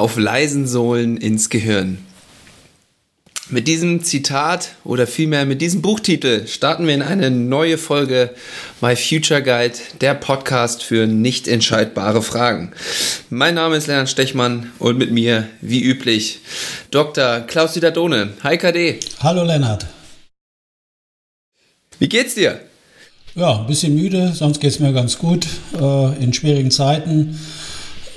auf leisen Sohlen ins Gehirn. Mit diesem Zitat oder vielmehr mit diesem Buchtitel starten wir in eine neue Folge My Future Guide, der Podcast für nicht entscheidbare Fragen. Mein Name ist Lennart Stechmann und mit mir, wie üblich, Dr. Klaus Didadone. Hi KD. Hallo Lennart. Wie geht's dir? Ja, ein bisschen müde, sonst geht's mir ganz gut. Äh, in schwierigen Zeiten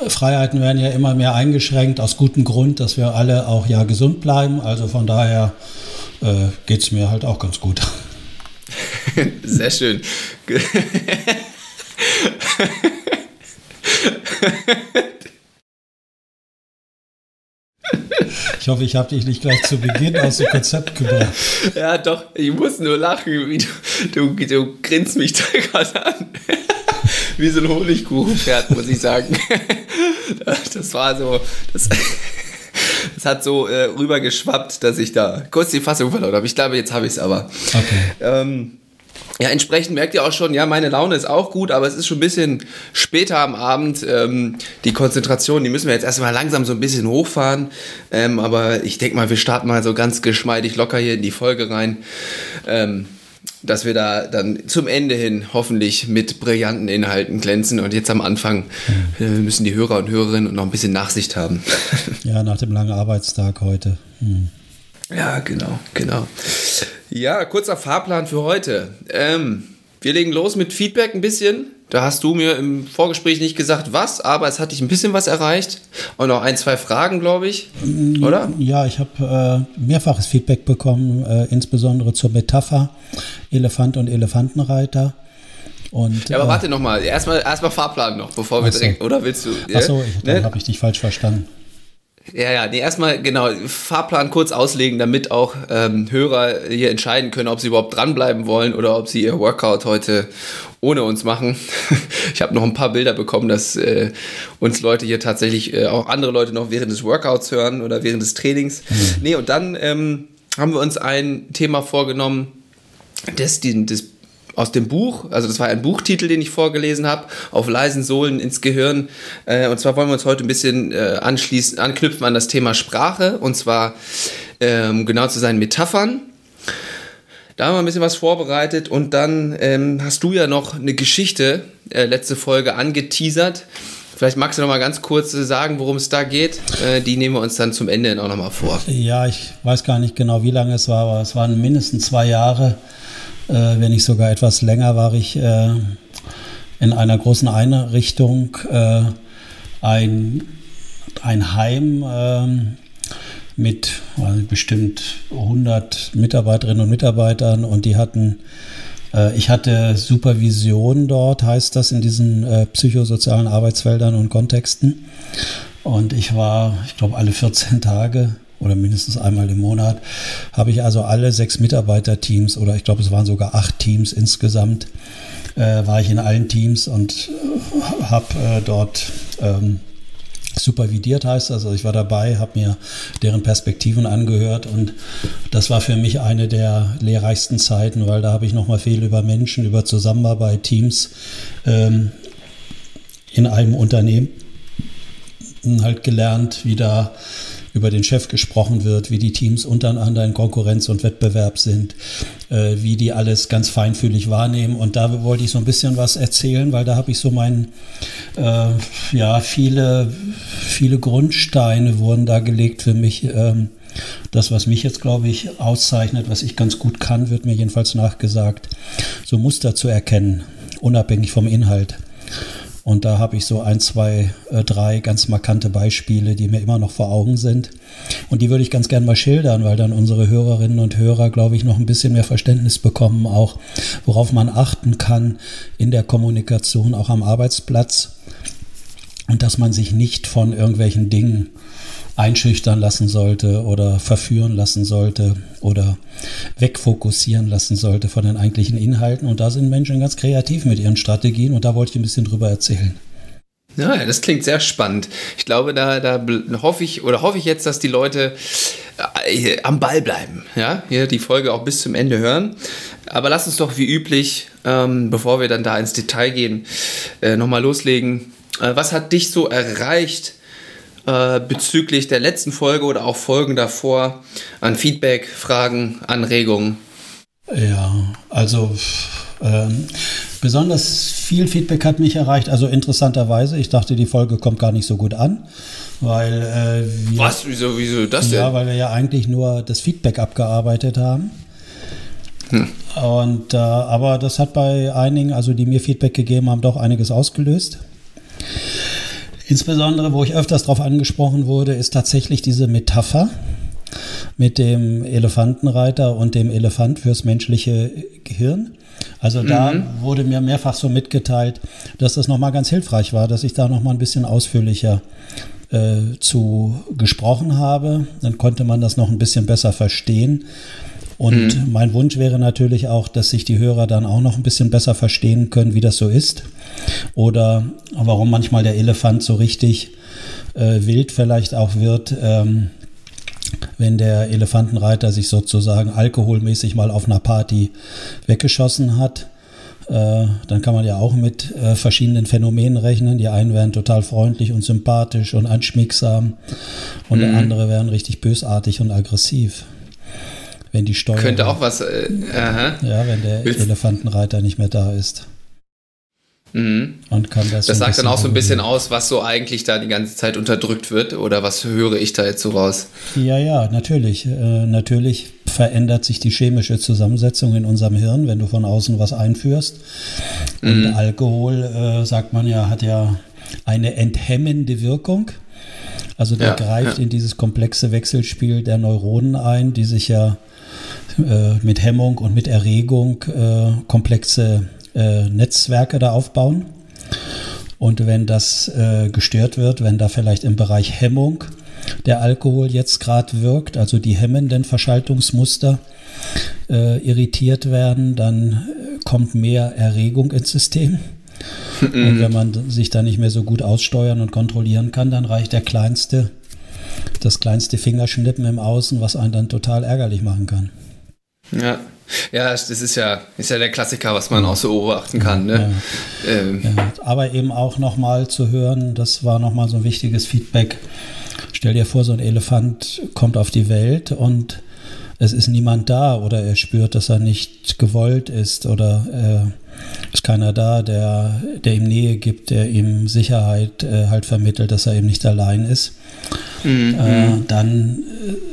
Freiheiten werden ja immer mehr eingeschränkt, aus gutem Grund, dass wir alle auch ja gesund bleiben. Also von daher äh, geht es mir halt auch ganz gut. Sehr schön. Ich hoffe, ich habe dich nicht gleich zu Beginn aus dem Konzept gebracht. Ja, doch, ich muss nur lachen. Du, du, du grinst mich da gerade an wie so ein Honigkuchenpferd, muss ich sagen. Das war so, das, das hat so äh, rübergeschwappt, dass ich da kurz die Fassung verloren habe. Ich glaube, jetzt habe ich es aber. Okay. Ähm, ja, entsprechend merkt ihr auch schon, ja, meine Laune ist auch gut, aber es ist schon ein bisschen später am Abend. Ähm, die Konzentration, die müssen wir jetzt erstmal langsam so ein bisschen hochfahren. Ähm, aber ich denke mal, wir starten mal so ganz geschmeidig locker hier in die Folge rein. Ähm, dass wir da dann zum Ende hin hoffentlich mit brillanten Inhalten glänzen. Und jetzt am Anfang äh, müssen die Hörer und Hörerinnen noch ein bisschen Nachsicht haben. Ja, nach dem langen Arbeitstag heute. Hm. Ja, genau, genau. Ja, kurzer Fahrplan für heute. Ähm, wir legen los mit Feedback ein bisschen. Da hast du mir im Vorgespräch nicht gesagt, was, aber es hat dich ein bisschen was erreicht. Und noch ein, zwei Fragen, glaube ich. Oder? Ja, ich habe äh, mehrfaches Feedback bekommen, äh, insbesondere zur Metapher Elefant und Elefantenreiter. Und, ja, aber äh, warte nochmal, erstmal erstmal Fahrplan noch, bevor wir so. direkt, oder willst du? Ja? Achso, dann ne? habe ich dich falsch verstanden. Ja, ja, nee, erstmal genau, Fahrplan kurz auslegen, damit auch ähm, Hörer hier entscheiden können, ob sie überhaupt dranbleiben wollen oder ob sie ihr Workout heute ohne uns machen. ich habe noch ein paar Bilder bekommen, dass äh, uns Leute hier tatsächlich, äh, auch andere Leute noch während des Workouts hören oder während des Trainings. Mhm. Nee, und dann ähm, haben wir uns ein Thema vorgenommen, das, das aus dem Buch, also das war ein Buchtitel, den ich vorgelesen habe, auf leisen Sohlen ins Gehirn. Äh, und zwar wollen wir uns heute ein bisschen äh, anschließen, anknüpfen an das Thema Sprache und zwar ähm, genau zu seinen Metaphern. Da haben wir ein bisschen was vorbereitet und dann ähm, hast du ja noch eine Geschichte, äh, letzte Folge, angeteasert. Vielleicht magst du noch mal ganz kurz sagen, worum es da geht. Äh, die nehmen wir uns dann zum Ende auch noch mal vor. Ja, ich weiß gar nicht genau, wie lange es war, aber es waren mindestens zwei Jahre äh, wenn nicht sogar etwas länger, war ich äh, in einer großen Einrichtung, äh, ein, ein Heim mit bestimmt 100 Mitarbeiterinnen und Mitarbeitern und die hatten äh, ich hatte Supervision dort, heißt das, in diesen äh, psychosozialen Arbeitsfeldern und Kontexten. Und ich war, ich glaube, alle 14 Tage oder mindestens einmal im Monat, habe ich also alle sechs Mitarbeiterteams oder ich glaube es waren sogar acht Teams insgesamt, äh, war ich in allen Teams und äh, habe äh, dort ähm, supervidiert heißt das. Also ich war dabei, habe mir deren Perspektiven angehört und das war für mich eine der lehrreichsten Zeiten, weil da habe ich nochmal viel über Menschen, über Zusammenarbeit, Teams ähm, in einem Unternehmen halt gelernt, wie da über den Chef gesprochen wird, wie die Teams untereinander in Konkurrenz und Wettbewerb sind, äh, wie die alles ganz feinfühlig wahrnehmen. Und da wollte ich so ein bisschen was erzählen, weil da habe ich so mein, äh, ja, viele, viele Grundsteine wurden da gelegt für mich. Ähm, das, was mich jetzt, glaube ich, auszeichnet, was ich ganz gut kann, wird mir jedenfalls nachgesagt, so Muster zu erkennen, unabhängig vom Inhalt. Und da habe ich so ein, zwei, äh, drei ganz markante Beispiele, die mir immer noch vor Augen sind. Und die würde ich ganz gern mal schildern, weil dann unsere Hörerinnen und Hörer, glaube ich, noch ein bisschen mehr Verständnis bekommen, auch worauf man achten kann in der Kommunikation, auch am Arbeitsplatz. Und dass man sich nicht von irgendwelchen Dingen einschüchtern lassen sollte oder verführen lassen sollte oder wegfokussieren lassen sollte von den eigentlichen Inhalten. Und da sind Menschen ganz kreativ mit ihren Strategien und da wollte ich ein bisschen drüber erzählen. Ja, das klingt sehr spannend. Ich glaube, da, da hoffe ich oder hoffe ich jetzt, dass die Leute äh, am Ball bleiben. Ja, hier die Folge auch bis zum Ende hören. Aber lass uns doch wie üblich, ähm, bevor wir dann da ins Detail gehen, äh, nochmal loslegen. Äh, was hat dich so erreicht äh, bezüglich der letzten Folge oder auch Folgen davor an Feedback, Fragen, Anregungen? Ja, also ähm, besonders viel Feedback hat mich erreicht. Also interessanterweise, ich dachte, die Folge kommt gar nicht so gut an, weil äh, wir, Was? Wieso, wieso das denn? Ja, weil wir ja eigentlich nur das Feedback abgearbeitet haben. Hm. Und äh, aber das hat bei einigen, also die mir Feedback gegeben haben, doch einiges ausgelöst. Insbesondere, wo ich öfters darauf angesprochen wurde, ist tatsächlich diese Metapher mit dem Elefantenreiter und dem Elefant fürs menschliche Gehirn. Also da mhm. wurde mir mehrfach so mitgeteilt, dass das nochmal ganz hilfreich war, dass ich da nochmal ein bisschen ausführlicher äh, zu gesprochen habe. Dann konnte man das noch ein bisschen besser verstehen. Und mhm. mein Wunsch wäre natürlich auch, dass sich die Hörer dann auch noch ein bisschen besser verstehen können, wie das so ist. Oder warum manchmal der Elefant so richtig äh, wild vielleicht auch wird, ähm, wenn der Elefantenreiter sich sozusagen alkoholmäßig mal auf einer Party weggeschossen hat. Äh, dann kann man ja auch mit äh, verschiedenen Phänomenen rechnen. Die einen wären total freundlich und sympathisch und anschmiegsam und mhm. andere wären richtig bösartig und aggressiv wenn die Steuer. Könnte auch was. Äh. Ja, wenn der Willst Elefantenreiter nicht mehr da ist. Mhm. Und kann das. Das sagt dann auch so ein bisschen aus, was so eigentlich da die ganze Zeit unterdrückt wird oder was höre ich da jetzt so raus? Ja, ja, natürlich. Äh, natürlich verändert sich die chemische Zusammensetzung in unserem Hirn, wenn du von außen was einführst. Und mhm. Alkohol, äh, sagt man ja, hat ja eine enthemmende Wirkung. Also der ja, greift ja. in dieses komplexe Wechselspiel der Neuronen ein, die sich ja äh, mit Hemmung und mit Erregung äh, komplexe äh, Netzwerke da aufbauen. Und wenn das äh, gestört wird, wenn da vielleicht im Bereich Hemmung der Alkohol jetzt gerade wirkt, also die hemmenden Verschaltungsmuster äh, irritiert werden, dann kommt mehr Erregung ins System. Und wenn man sich da nicht mehr so gut aussteuern und kontrollieren kann, dann reicht der kleinste, das kleinste Fingerschnippen im Außen, was einen dann total ärgerlich machen kann. Ja. Ja, das ist ja, ist ja der Klassiker, was man auch so beobachten kann. Ne? Ja. Ähm. Ja, aber eben auch nochmal zu hören, das war nochmal so ein wichtiges Feedback. Stell dir vor, so ein Elefant kommt auf die Welt und es ist niemand da oder er spürt, dass er nicht gewollt ist oder äh, ist keiner da, der, der ihm Nähe gibt, der ihm Sicherheit äh, halt vermittelt, dass er eben nicht allein ist. Mhm. Äh, dann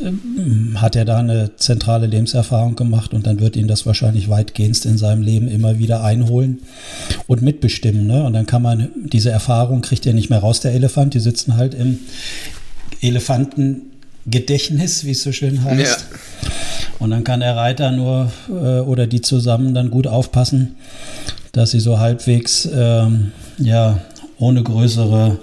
äh, hat er da eine zentrale Lebenserfahrung gemacht und dann wird ihn das wahrscheinlich weitgehend in seinem Leben immer wieder einholen und mitbestimmen. Ne? Und dann kann man diese Erfahrung kriegt er nicht mehr raus, der Elefant. Die sitzen halt im Elefanten Gedächtnis, wie es so schön heißt. Ja. Und dann kann der Reiter nur äh, oder die zusammen dann gut aufpassen, dass sie so halbwegs ähm, ja ohne größere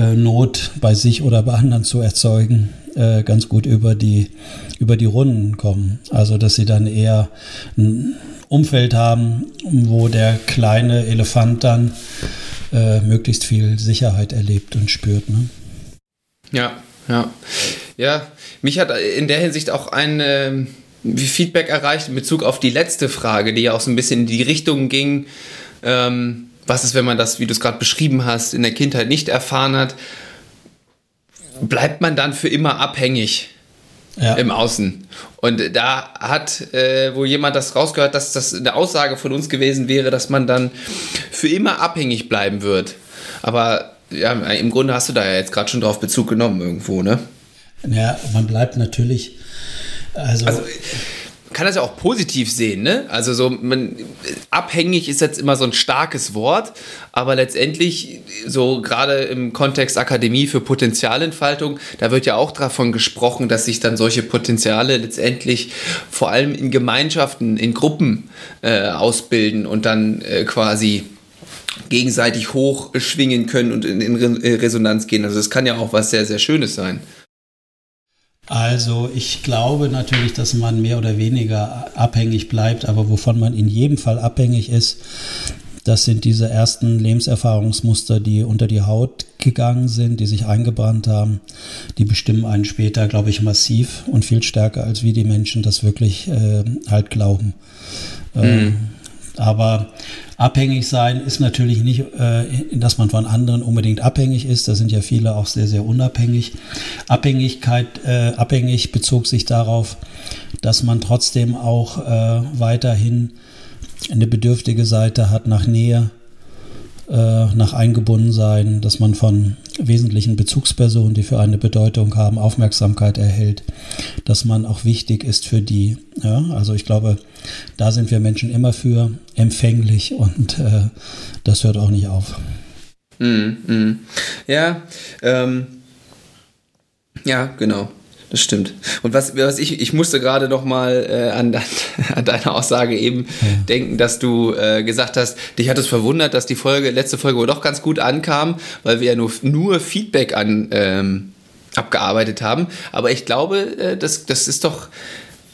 äh, Not bei sich oder bei anderen zu erzeugen, äh, ganz gut über die über die Runden kommen. Also dass sie dann eher ein Umfeld haben, wo der kleine Elefant dann äh, möglichst viel Sicherheit erlebt und spürt. Ne? Ja, ja. Ja, mich hat in der Hinsicht auch ein äh, Feedback erreicht in Bezug auf die letzte Frage, die ja auch so ein bisschen in die Richtung ging. Ähm, was ist, wenn man das, wie du es gerade beschrieben hast, in der Kindheit nicht erfahren hat? Bleibt man dann für immer abhängig ja. im Außen? Und da hat äh, wohl jemand das rausgehört, dass das eine Aussage von uns gewesen wäre, dass man dann für immer abhängig bleiben wird. Aber ja, im Grunde hast du da ja jetzt gerade schon drauf Bezug genommen irgendwo, ne? Ja, man bleibt natürlich. Also, also kann das ja auch positiv sehen, ne? Also so man, abhängig ist jetzt immer so ein starkes Wort, aber letztendlich so gerade im Kontext Akademie für Potenzialentfaltung, da wird ja auch davon gesprochen, dass sich dann solche Potenziale letztendlich vor allem in Gemeinschaften, in Gruppen äh, ausbilden und dann äh, quasi gegenseitig hochschwingen können und in, in Resonanz gehen. Also das kann ja auch was sehr, sehr Schönes sein. Also ich glaube natürlich, dass man mehr oder weniger abhängig bleibt, aber wovon man in jedem Fall abhängig ist, das sind diese ersten Lebenserfahrungsmuster, die unter die Haut gegangen sind, die sich eingebrannt haben. Die bestimmen einen später, glaube ich, massiv und viel stärker, als wie die Menschen das wirklich äh, halt glauben. Ähm, mhm Aber abhängig sein ist natürlich nicht, äh, dass man von anderen unbedingt abhängig ist. Da sind ja viele auch sehr, sehr unabhängig. Abhängigkeit, äh, abhängig bezog sich darauf, dass man trotzdem auch äh, weiterhin eine bedürftige Seite hat nach Nähe, äh, nach Eingebundensein, dass man von wesentlichen Bezugspersonen, die für eine Bedeutung haben, Aufmerksamkeit erhält, dass man auch wichtig ist für die. Ja, also ich glaube, da sind wir Menschen immer für empfänglich und äh, das hört auch nicht auf. Mm, mm. Ja, ähm, ja, genau. Das stimmt. Und was, was ich, ich musste gerade noch mal äh, an, an deine Aussage eben ja. denken, dass du äh, gesagt hast, dich hat es verwundert, dass die Folge, letzte Folge wohl doch ganz gut ankam, weil wir ja nur, nur Feedback an, ähm, abgearbeitet haben. Aber ich glaube, äh, das, das ist doch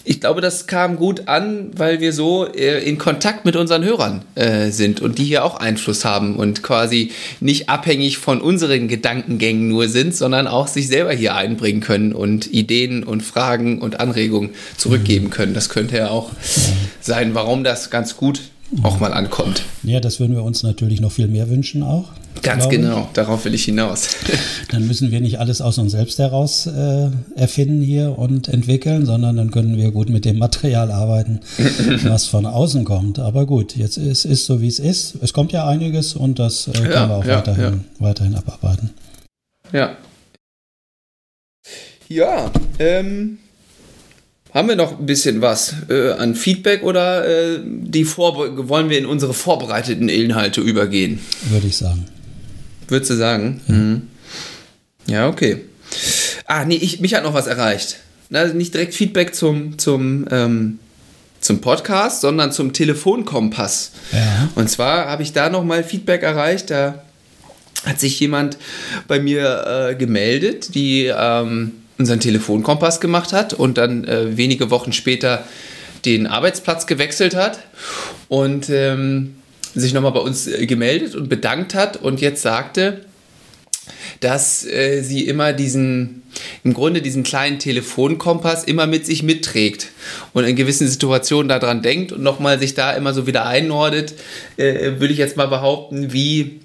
ich glaube, das kam gut an, weil wir so äh, in Kontakt mit unseren Hörern äh, sind und die hier auch Einfluss haben und quasi nicht abhängig von unseren Gedankengängen nur sind, sondern auch sich selber hier einbringen können und Ideen und Fragen und Anregungen zurückgeben können. Das könnte ja auch sein, warum das ganz gut auch mal ankommt. Ja, das würden wir uns natürlich noch viel mehr wünschen auch. Ganz genau, darauf will ich hinaus. dann müssen wir nicht alles aus uns selbst heraus äh, erfinden hier und entwickeln, sondern dann können wir gut mit dem Material arbeiten, was von außen kommt. Aber gut, jetzt ist es so, wie es ist. Es kommt ja einiges und das äh, können ja, wir auch ja, weiterhin, ja. weiterhin abarbeiten. Ja. Ja, ähm, haben wir noch ein bisschen was äh, an Feedback oder äh, die wollen wir in unsere vorbereiteten Inhalte übergehen? Würde ich sagen. Würdest du sagen? Ja, mhm. ja okay. Ah, nee, ich, mich hat noch was erreicht. Also nicht direkt Feedback zum, zum, ähm, zum Podcast, sondern zum Telefonkompass. Ja. Und zwar habe ich da nochmal Feedback erreicht. Da hat sich jemand bei mir äh, gemeldet, die ähm, unseren Telefonkompass gemacht hat und dann äh, wenige Wochen später den Arbeitsplatz gewechselt hat und ähm, sich nochmal bei uns äh, gemeldet und bedankt hat und jetzt sagte, dass äh, sie immer diesen, im Grunde diesen kleinen Telefonkompass immer mit sich mitträgt und in gewissen Situationen daran denkt und nochmal sich da immer so wieder einnordet, äh, würde ich jetzt mal behaupten, wie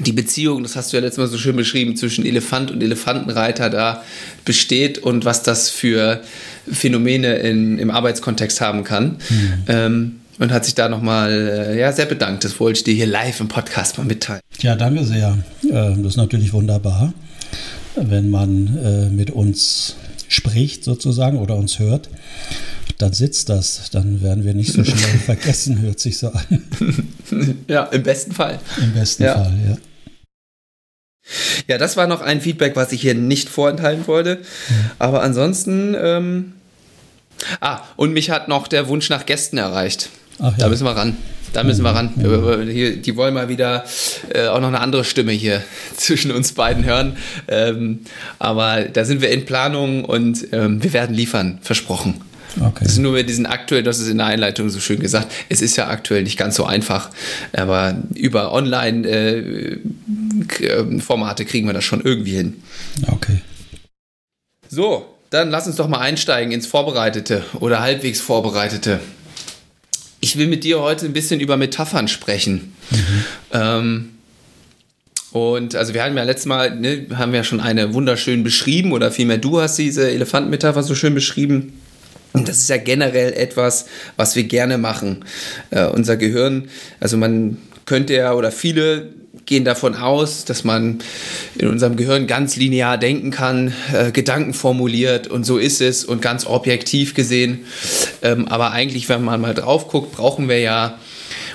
die Beziehung, das hast du ja letztes Mal so schön beschrieben, zwischen Elefant und Elefantenreiter da besteht und was das für Phänomene in, im Arbeitskontext haben kann. Mhm. Ähm, und hat sich da nochmal äh, ja, sehr bedankt. Das wollte ich dir hier live im Podcast mal mitteilen. Ja, danke sehr. Äh, das ist natürlich wunderbar, wenn man äh, mit uns spricht sozusagen oder uns hört. Dann sitzt das, dann werden wir nicht so schnell vergessen, hört sich so an. Ja, im besten Fall. Im besten ja. Fall, ja. Ja, das war noch ein Feedback, was ich hier nicht vorenthalten wollte. Aber ansonsten, ähm ah, und mich hat noch der Wunsch nach Gästen erreicht. Ach, ja. Da müssen wir ran. Da müssen wir ran. Ja. Die wollen mal wieder äh, auch noch eine andere Stimme hier zwischen uns beiden hören. Ähm, aber da sind wir in Planung und ähm, wir werden liefern, versprochen. Okay. Das ist nur mit diesen aktuell, das ist in der Einleitung so schön gesagt, es ist ja aktuell nicht ganz so einfach, aber über Online-Formate äh, kriegen wir das schon irgendwie hin. Okay. So, dann lass uns doch mal einsteigen ins Vorbereitete oder halbwegs Vorbereitete. Ich will mit dir heute ein bisschen über Metaphern sprechen. Mhm. Ähm, und also wir hatten ja letztes Mal, ne, haben wir ja schon eine wunderschön beschrieben, oder vielmehr du hast diese Elefantenmetapher so schön beschrieben. Und das ist ja generell etwas, was wir gerne machen. Äh, unser Gehirn, also man könnte ja, oder viele gehen davon aus, dass man in unserem Gehirn ganz linear denken kann, äh, Gedanken formuliert und so ist es und ganz objektiv gesehen. Ähm, aber eigentlich, wenn man mal drauf guckt, brauchen wir ja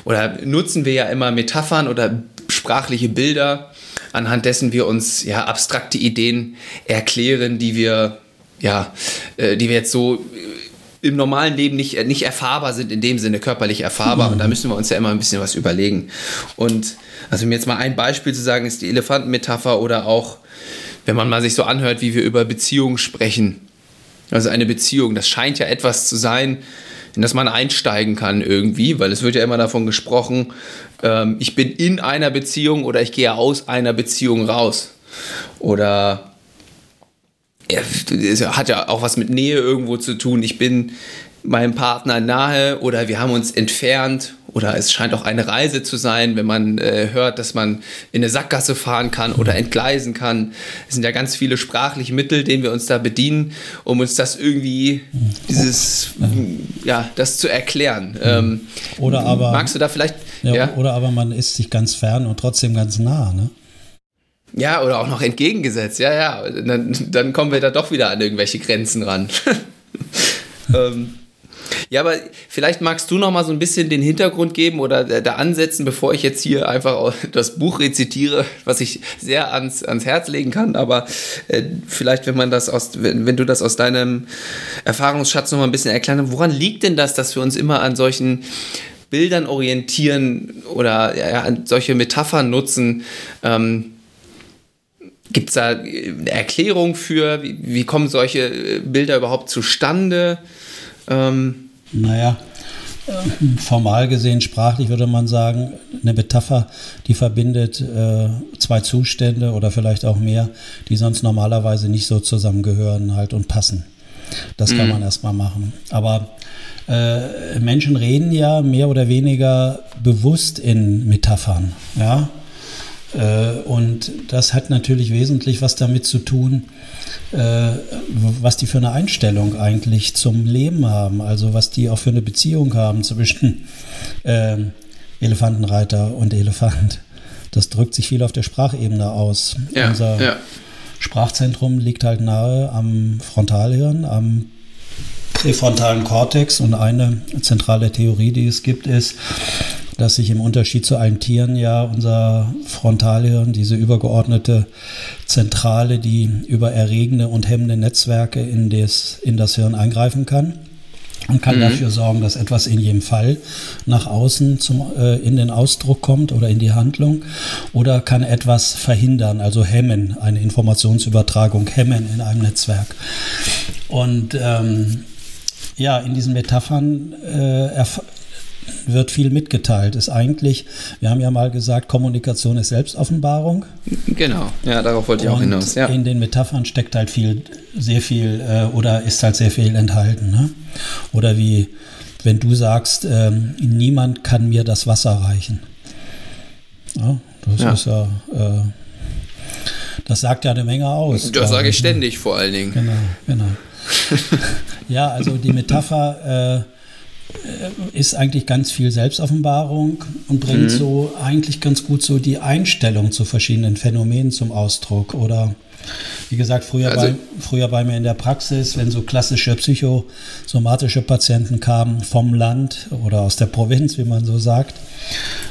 oder nutzen wir ja immer Metaphern oder sprachliche Bilder, anhand dessen wir uns ja abstrakte Ideen erklären, die wir ja, äh, die wir jetzt so im normalen Leben nicht, nicht erfahrbar sind, in dem Sinne körperlich erfahrbar. Und da müssen wir uns ja immer ein bisschen was überlegen. Und also um jetzt mal ein Beispiel zu sagen, ist die Elefantenmetapher oder auch, wenn man mal sich so anhört, wie wir über Beziehungen sprechen. Also eine Beziehung, das scheint ja etwas zu sein, in das man einsteigen kann irgendwie, weil es wird ja immer davon gesprochen, ähm, ich bin in einer Beziehung oder ich gehe aus einer Beziehung raus. Oder es hat ja auch was mit Nähe irgendwo zu tun. Ich bin meinem Partner nahe oder wir haben uns entfernt oder es scheint auch eine Reise zu sein, wenn man äh, hört, dass man in eine Sackgasse fahren kann oder entgleisen kann. Es sind ja ganz viele sprachliche Mittel, denen wir uns da bedienen, um uns das irgendwie, dieses, ja, das zu erklären. Ähm, oder aber. Magst du da vielleicht. Ja, ja? Oder aber man ist sich ganz fern und trotzdem ganz nah, ne? Ja, oder auch noch entgegengesetzt. Ja, ja. Dann, dann kommen wir da doch wieder an irgendwelche Grenzen ran. ähm, ja, aber vielleicht magst du noch mal so ein bisschen den Hintergrund geben oder da ansetzen, bevor ich jetzt hier einfach das Buch rezitiere, was ich sehr ans, ans Herz legen kann. Aber äh, vielleicht, wenn man das aus, wenn, wenn du das aus deinem Erfahrungsschatz noch mal ein bisschen erklären, woran liegt denn das, dass wir uns immer an solchen Bildern orientieren oder ja, solche Metaphern nutzen? Ähm, Gibt es da eine Erklärung für, wie, wie, kommen solche äh, Bilder überhaupt zustande? Ähm naja, äh, formal gesehen, sprachlich würde man sagen, eine Metapher, die verbindet äh, zwei Zustände oder vielleicht auch mehr, die sonst normalerweise nicht so zusammengehören halt und passen. Das kann mhm. man erstmal machen. Aber äh, Menschen reden ja mehr oder weniger bewusst in Metaphern. Ja? Äh, und das hat natürlich wesentlich was damit zu tun, äh, was die für eine Einstellung eigentlich zum Leben haben, also was die auch für eine Beziehung haben zwischen äh, Elefantenreiter und Elefant. Das drückt sich viel auf der Sprachebene aus. Ja, Unser ja. Sprachzentrum liegt halt nahe am Frontalhirn, am präfrontalen Kortex und eine zentrale Theorie, die es gibt, ist, dass sich im Unterschied zu allen Tieren ja unser Frontalhirn, diese übergeordnete Zentrale, die über erregende und hemmende Netzwerke in das, in das Hirn eingreifen kann und kann mhm. dafür sorgen, dass etwas in jedem Fall nach außen zum, äh, in den Ausdruck kommt oder in die Handlung oder kann etwas verhindern, also hemmen, eine Informationsübertragung hemmen in einem Netzwerk. Und ähm, ja, in diesen Metaphern äh, wird viel mitgeteilt. Ist eigentlich, wir haben ja mal gesagt, Kommunikation ist Selbstoffenbarung. Genau, ja, darauf wollte ich auch hinaus. Ja. In den Metaphern steckt halt viel, sehr viel äh, oder ist halt sehr viel enthalten. Ne? Oder wie, wenn du sagst, äh, niemand kann mir das Wasser reichen. Ja, das ja. ist ja. Äh, das sagt ja eine Menge aus. Das sage ich ne? ständig vor allen Dingen. Genau, genau. ja, also die Metapher äh, ist eigentlich ganz viel Selbstoffenbarung und bringt mhm. so eigentlich ganz gut so die Einstellung zu verschiedenen Phänomenen zum Ausdruck. Oder wie gesagt, früher, also, bei, früher bei mir in der Praxis, wenn so klassische psychosomatische Patienten kamen vom Land oder aus der Provinz, wie man so sagt,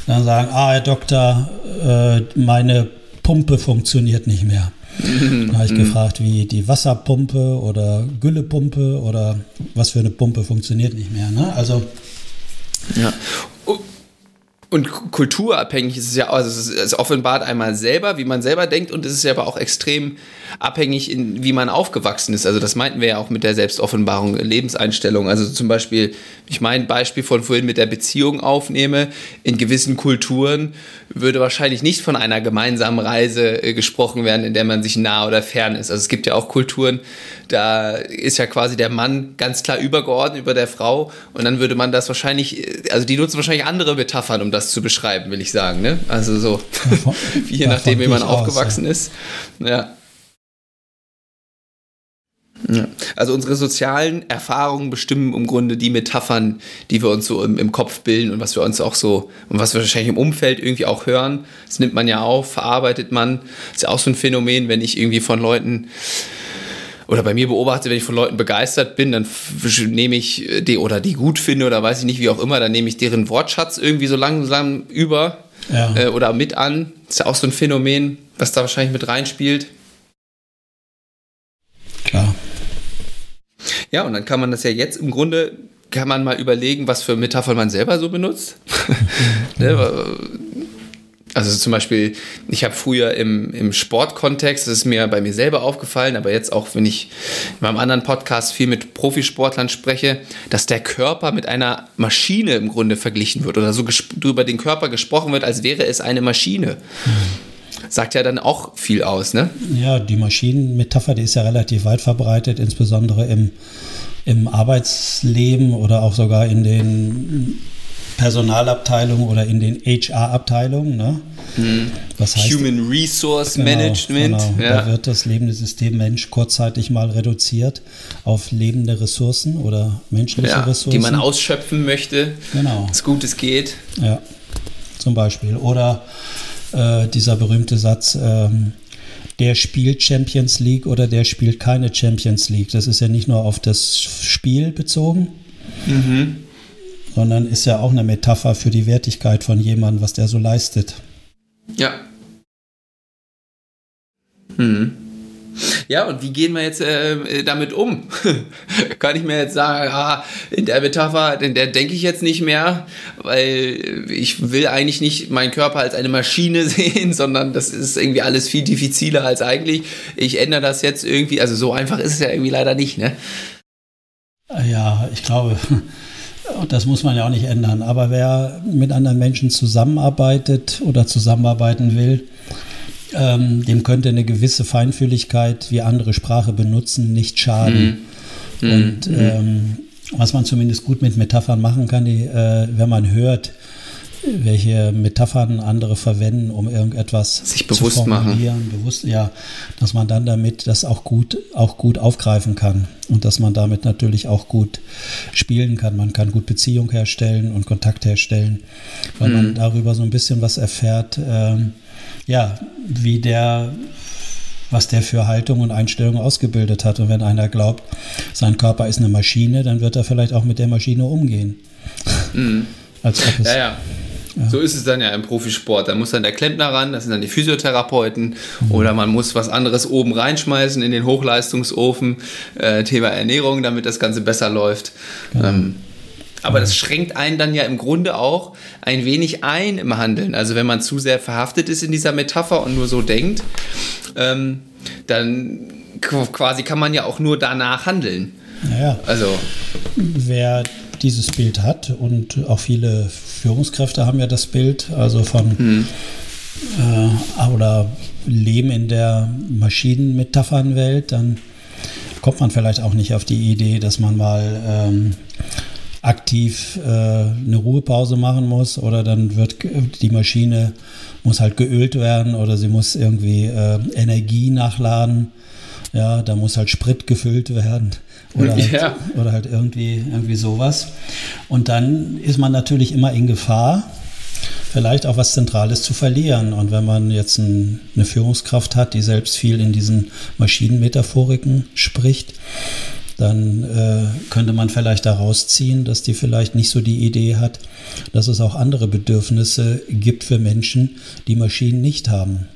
dann sagen, ah, Herr Doktor, äh, meine Pumpe funktioniert nicht mehr. Da habe ich gefragt, wie die Wasserpumpe oder Güllepumpe oder was für eine Pumpe funktioniert nicht mehr. Ne? Also ja. Und kulturabhängig ist es ja, also es, ist, es offenbart einmal selber, wie man selber denkt, und es ist ja aber auch extrem abhängig, in, wie man aufgewachsen ist. Also das meinten wir ja auch mit der Selbstoffenbarung, Lebenseinstellung. Also zum Beispiel, ich mein Beispiel von vorhin mit der Beziehung aufnehme, in gewissen Kulturen würde wahrscheinlich nicht von einer gemeinsamen Reise äh, gesprochen werden, in der man sich nah oder fern ist. Also es gibt ja auch Kulturen, da ist ja quasi der Mann ganz klar übergeordnet über der Frau und dann würde man das wahrscheinlich, äh, also die nutzen wahrscheinlich andere Metaphern, um das zu beschreiben, will ich sagen. Ne? Also so, je nachdem, wie man aufgewachsen aus, ja. ist. Ja. Ja. Also unsere sozialen Erfahrungen bestimmen im Grunde die Metaphern, die wir uns so im, im, Kopf bilden und was wir uns auch so und was wir wahrscheinlich im Umfeld irgendwie auch hören. Das nimmt man ja auf, verarbeitet man. Das ist ja auch so ein Phänomen, wenn ich irgendwie von Leuten oder bei mir beobachte, wenn ich von Leuten begeistert bin, dann nehme ich die oder die gut finde oder weiß ich nicht, wie auch immer, dann nehme ich deren Wortschatz irgendwie so langsam über ja. äh, oder mit an. Das ist ja auch so ein Phänomen, was da wahrscheinlich mit reinspielt. Ja, und dann kann man das ja jetzt im Grunde, kann man mal überlegen, was für Metaphern man selber so benutzt. Ne, also zum Beispiel, ich habe früher im, im Sportkontext, das ist mir bei mir selber aufgefallen, aber jetzt auch, wenn ich in meinem anderen Podcast viel mit Profisportlern spreche, dass der Körper mit einer Maschine im Grunde verglichen wird oder so über den Körper gesprochen wird, als wäre es eine Maschine. Sagt ja dann auch viel aus, ne? Ja, die Maschinenmetapher, die ist ja relativ weit verbreitet, insbesondere im, im Arbeitsleben oder auch sogar in den Personalabteilung oder in den HR-Abteilungen. Ne? Mhm. Was heißt, Human Resource genau, Management. Genau. Ja. Da wird das lebende System Mensch kurzzeitig mal reduziert auf lebende Ressourcen oder menschliche ja, Ressourcen. Die man ausschöpfen möchte, genau. so gut es geht. Ja, zum Beispiel. Oder äh, dieser berühmte Satz, ähm, der spielt Champions League oder der spielt keine Champions League. Das ist ja nicht nur auf das Spiel bezogen, mhm. sondern ist ja auch eine Metapher für die Wertigkeit von jemandem, was der so leistet. Ja. Mhm. Ja, und wie gehen wir jetzt äh, damit um? Kann ich mir jetzt sagen, ah, in der Metapher, in der denke ich jetzt nicht mehr, weil ich will eigentlich nicht meinen Körper als eine Maschine sehen, sondern das ist irgendwie alles viel diffiziler als eigentlich. Ich ändere das jetzt irgendwie, also so einfach ist es ja irgendwie leider nicht, ne? Ja, ich glaube, das muss man ja auch nicht ändern. Aber wer mit anderen Menschen zusammenarbeitet oder zusammenarbeiten will, ähm, dem könnte eine gewisse Feinfühligkeit, wie andere Sprache benutzen, nicht schaden. Mhm. Und mhm. ähm, was man zumindest gut mit Metaphern machen kann, die, äh, wenn man hört, welche Metaphern andere verwenden, um irgendetwas sich bewusst zu formulieren, machen. bewusst, ja, dass man dann damit das auch gut, auch gut aufgreifen kann und dass man damit natürlich auch gut spielen kann. Man kann gut Beziehung herstellen und Kontakt herstellen, weil mhm. man darüber so ein bisschen was erfährt, ähm, ja, wie der was der für Haltung und Einstellung ausgebildet hat. Und wenn einer glaubt, sein Körper ist eine Maschine, dann wird er vielleicht auch mit der Maschine umgehen. Mhm. Als ob es ja, ja. Ja. So ist es dann ja im Profisport. Da muss dann der Klempner ran, das sind dann die Physiotherapeuten mhm. oder man muss was anderes oben reinschmeißen in den Hochleistungsofen, äh, Thema Ernährung, damit das Ganze besser läuft. Genau. Ähm, aber das schränkt einen dann ja im Grunde auch ein wenig ein im Handeln. Also wenn man zu sehr verhaftet ist in dieser Metapher und nur so denkt, ähm, dann quasi kann man ja auch nur danach handeln. Naja. Also. Wer dieses Bild hat und auch viele Führungskräfte haben ja das Bild, also von hm. äh, oder leben in der Maschinenmetaphernwelt, dann kommt man vielleicht auch nicht auf die Idee, dass man mal ähm, aktiv äh, eine Ruhepause machen muss oder dann wird die Maschine muss halt geölt werden oder sie muss irgendwie äh, Energie nachladen. Ja, da muss halt Sprit gefüllt werden oder halt, ja. oder halt irgendwie, irgendwie sowas. Und dann ist man natürlich immer in Gefahr, vielleicht auch was Zentrales zu verlieren. Und wenn man jetzt ein, eine Führungskraft hat, die selbst viel in diesen Maschinenmetaphoriken spricht, dann äh, könnte man vielleicht daraus ziehen, dass die vielleicht nicht so die Idee hat, dass es auch andere Bedürfnisse gibt für Menschen, die Maschinen nicht haben.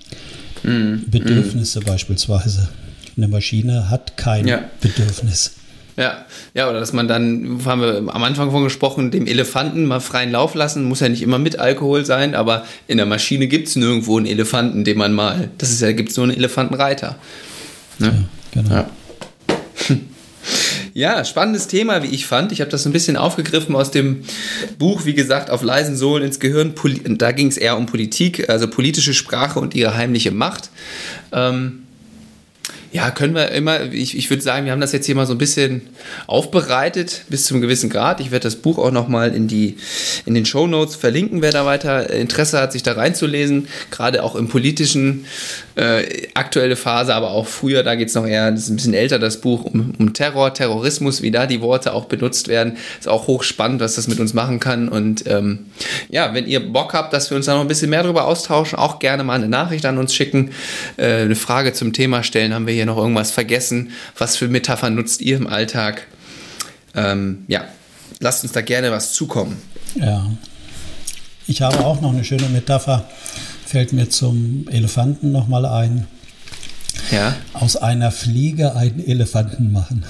Mm, Bedürfnisse mm. beispielsweise. Eine Maschine hat kein ja. Bedürfnis. Ja, ja, oder dass man dann, haben wir am Anfang von gesprochen, dem Elefanten mal freien Lauf lassen, muss ja nicht immer mit Alkohol sein, aber in der Maschine gibt es nirgendwo einen Elefanten, den man mal, das ist ja, gibt es nur einen Elefantenreiter. Ne? Ja, genau. Ja. Ja, spannendes Thema, wie ich fand. Ich habe das ein bisschen aufgegriffen aus dem Buch, wie gesagt, auf leisen Sohlen ins Gehirn. Da ging es eher um Politik, also politische Sprache und ihre heimliche Macht. Ähm, ja, können wir immer, ich, ich würde sagen, wir haben das jetzt hier mal so ein bisschen aufbereitet bis zu einem gewissen Grad. Ich werde das Buch auch nochmal in, in den Show Notes verlinken, wer da weiter Interesse hat, sich da reinzulesen. Gerade auch im politischen, äh, aktuelle Phase, aber auch früher, da geht es noch eher, das ist ein bisschen älter, das Buch, um, um Terror, Terrorismus, wie da die Worte auch benutzt werden. Ist auch hochspannend, was das mit uns machen kann. Und ähm, ja, wenn ihr Bock habt, dass wir uns da noch ein bisschen mehr darüber austauschen, auch gerne mal eine Nachricht an uns schicken, äh, eine Frage zum Thema stellen, haben wir hier noch irgendwas vergessen? Was für Metaphern nutzt ihr im Alltag? Ähm, ja, lasst uns da gerne was zukommen. Ja. Ich habe auch noch eine schöne Metapher, fällt mir zum Elefanten nochmal ein. Ja. Aus einer Fliege einen Elefanten machen.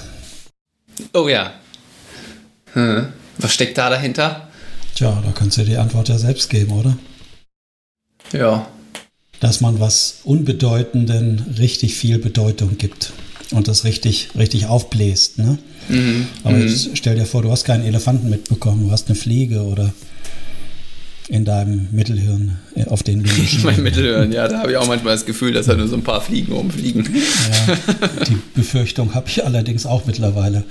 Oh ja. Hm. Was steckt da dahinter? Tja, da kannst du die Antwort ja selbst geben, oder? Ja dass man was Unbedeutenden richtig viel Bedeutung gibt und das richtig, richtig aufbläst. Ne? Mhm. Aber jetzt mhm. stell dir vor, du hast keinen Elefanten mitbekommen, du hast eine Fliege oder in deinem Mittelhirn, äh, auf den Mein Mittelhirn, ja, da habe ich auch manchmal das Gefühl, dass da nur so ein paar Fliegen umfliegen. Ja, die Befürchtung habe ich allerdings auch mittlerweile.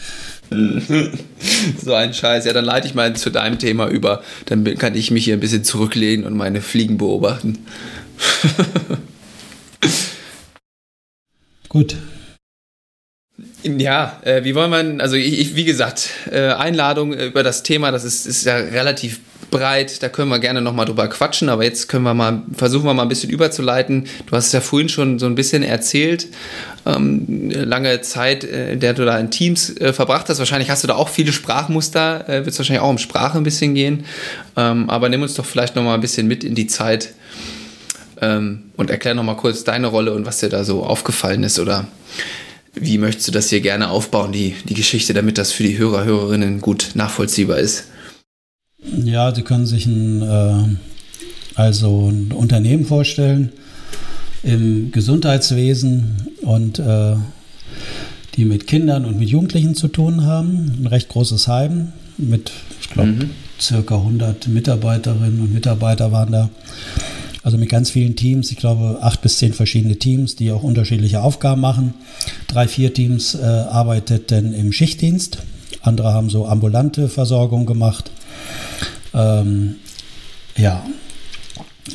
so ein Scheiß. Ja, dann leite ich mal zu deinem Thema über. Dann kann ich mich hier ein bisschen zurücklehnen und meine Fliegen beobachten. Gut. Ja, äh, wie wollen wir, also ich, ich, wie gesagt, äh, Einladung über das Thema, das ist, ist ja relativ breit, da können wir gerne nochmal drüber quatschen, aber jetzt können wir mal, versuchen wir mal ein bisschen überzuleiten. Du hast es ja vorhin schon so ein bisschen erzählt, ähm, lange Zeit, äh, in der du da in Teams äh, verbracht hast. Wahrscheinlich hast du da auch viele Sprachmuster, äh, wird es wahrscheinlich auch um Sprache ein bisschen gehen. Ähm, aber nimm uns doch vielleicht nochmal ein bisschen mit in die Zeit ähm, und erklär nochmal kurz deine Rolle und was dir da so aufgefallen ist oder wie möchtest du das hier gerne aufbauen, die, die Geschichte, damit das für die Hörer, Hörerinnen gut nachvollziehbar ist? Ja, Sie können sich ein, äh, also ein Unternehmen vorstellen im Gesundheitswesen und äh, die mit Kindern und mit Jugendlichen zu tun haben. Ein recht großes Heim mit, ich glaube, mhm. circa 100 Mitarbeiterinnen und Mitarbeiter waren da. Also mit ganz vielen Teams, ich glaube acht bis zehn verschiedene Teams, die auch unterschiedliche Aufgaben machen. Drei, vier Teams äh, arbeiteten im Schichtdienst, andere haben so ambulante Versorgung gemacht. Ähm, ja,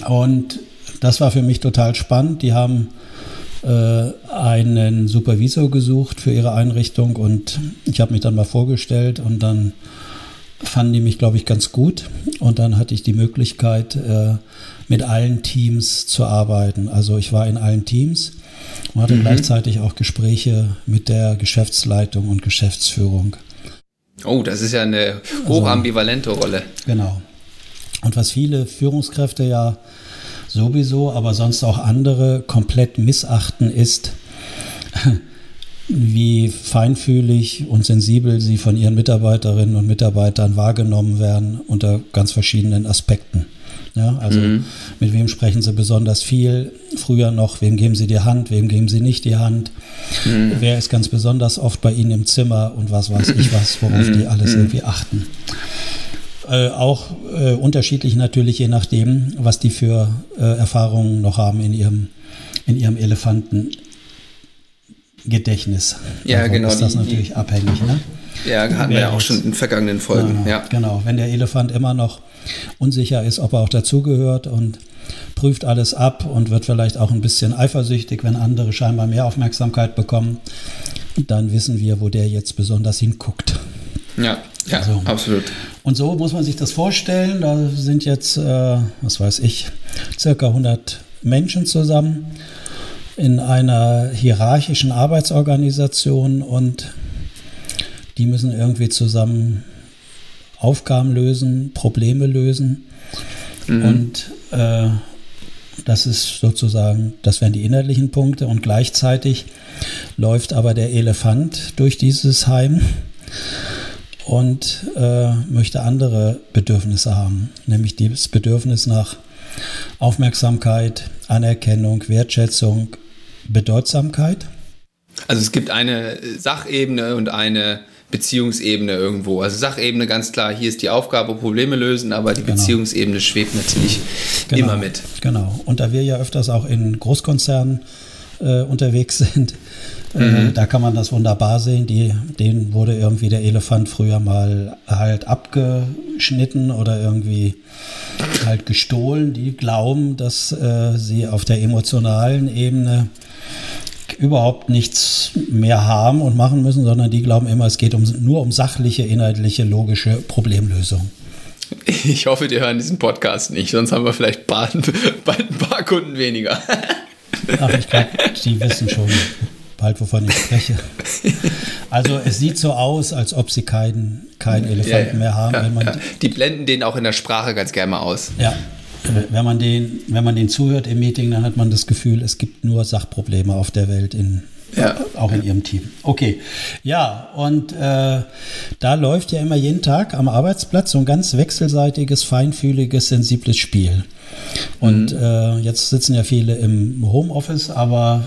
und das war für mich total spannend. Die haben äh, einen Supervisor gesucht für ihre Einrichtung und ich habe mich dann mal vorgestellt und dann fanden die mich, glaube ich, ganz gut. Und dann hatte ich die Möglichkeit, äh, mit allen Teams zu arbeiten. Also ich war in allen Teams und hatte mhm. gleichzeitig auch Gespräche mit der Geschäftsleitung und Geschäftsführung. Oh, das ist ja eine hochambivalente also, Rolle. Genau. Und was viele Führungskräfte ja sowieso, aber sonst auch andere komplett missachten, ist, wie feinfühlig und sensibel sie von ihren Mitarbeiterinnen und Mitarbeitern wahrgenommen werden unter ganz verschiedenen Aspekten. Ja, also mhm. mit wem sprechen Sie besonders viel? Früher noch, wem geben Sie die Hand, wem geben Sie nicht die Hand? Mhm. Wer ist ganz besonders oft bei Ihnen im Zimmer und was weiß ich was, worauf mhm. die alles mhm. irgendwie achten? Äh, auch äh, unterschiedlich natürlich, je nachdem, was die für äh, Erfahrungen noch haben in ihrem, in ihrem Elefantengedächtnis. Ja, Davon genau. Ist das die, natürlich die, abhängig, ne? Ja, hatten wir ja auch schon in vergangenen Folgen. Genau, ja. genau, wenn der Elefant immer noch unsicher ist, ob er auch dazugehört und prüft alles ab und wird vielleicht auch ein bisschen eifersüchtig, wenn andere scheinbar mehr Aufmerksamkeit bekommen, dann wissen wir, wo der jetzt besonders hinguckt. Ja, ja, also. absolut. Und so muss man sich das vorstellen. Da sind jetzt, äh, was weiß ich, circa 100 Menschen zusammen in einer hierarchischen Arbeitsorganisation und die müssen irgendwie zusammen Aufgaben lösen, Probleme lösen. Mhm. Und äh, das ist sozusagen, das wären die inhaltlichen Punkte. Und gleichzeitig läuft aber der Elefant durch dieses Heim und äh, möchte andere Bedürfnisse haben, nämlich das Bedürfnis nach Aufmerksamkeit, Anerkennung, Wertschätzung, Bedeutsamkeit. Also es gibt eine Sachebene und eine Beziehungsebene irgendwo. Also Sachebene ganz klar, hier ist die Aufgabe, Probleme lösen, aber die genau. Beziehungsebene schwebt natürlich genau. immer mit. Genau. Und da wir ja öfters auch in Großkonzernen äh, unterwegs sind, äh, mhm. da kann man das wunderbar sehen. Die, denen wurde irgendwie der Elefant früher mal halt abgeschnitten oder irgendwie halt gestohlen. Die glauben, dass äh, sie auf der emotionalen Ebene überhaupt nichts mehr haben und machen müssen, sondern die glauben immer, es geht um, nur um sachliche, inhaltliche, logische Problemlösung. Ich hoffe, die hören diesen Podcast nicht, sonst haben wir vielleicht bald, ein paar Kunden weniger. Ach, ich glaube, die wissen schon bald, wovon ich spreche. Also es sieht so aus, als ob sie keinen kein Elefanten ja, ja, mehr haben. Ja, die blenden den auch in der Sprache ganz gerne mal aus. Ja, wenn man den, wenn man den zuhört im Meeting, dann hat man das Gefühl, es gibt nur Sachprobleme auf der Welt in ja. auch in ihrem Team. Okay, ja, und äh, da läuft ja immer jeden Tag am Arbeitsplatz so ein ganz wechselseitiges, feinfühliges, sensibles Spiel. Und mhm. äh, jetzt sitzen ja viele im Homeoffice, aber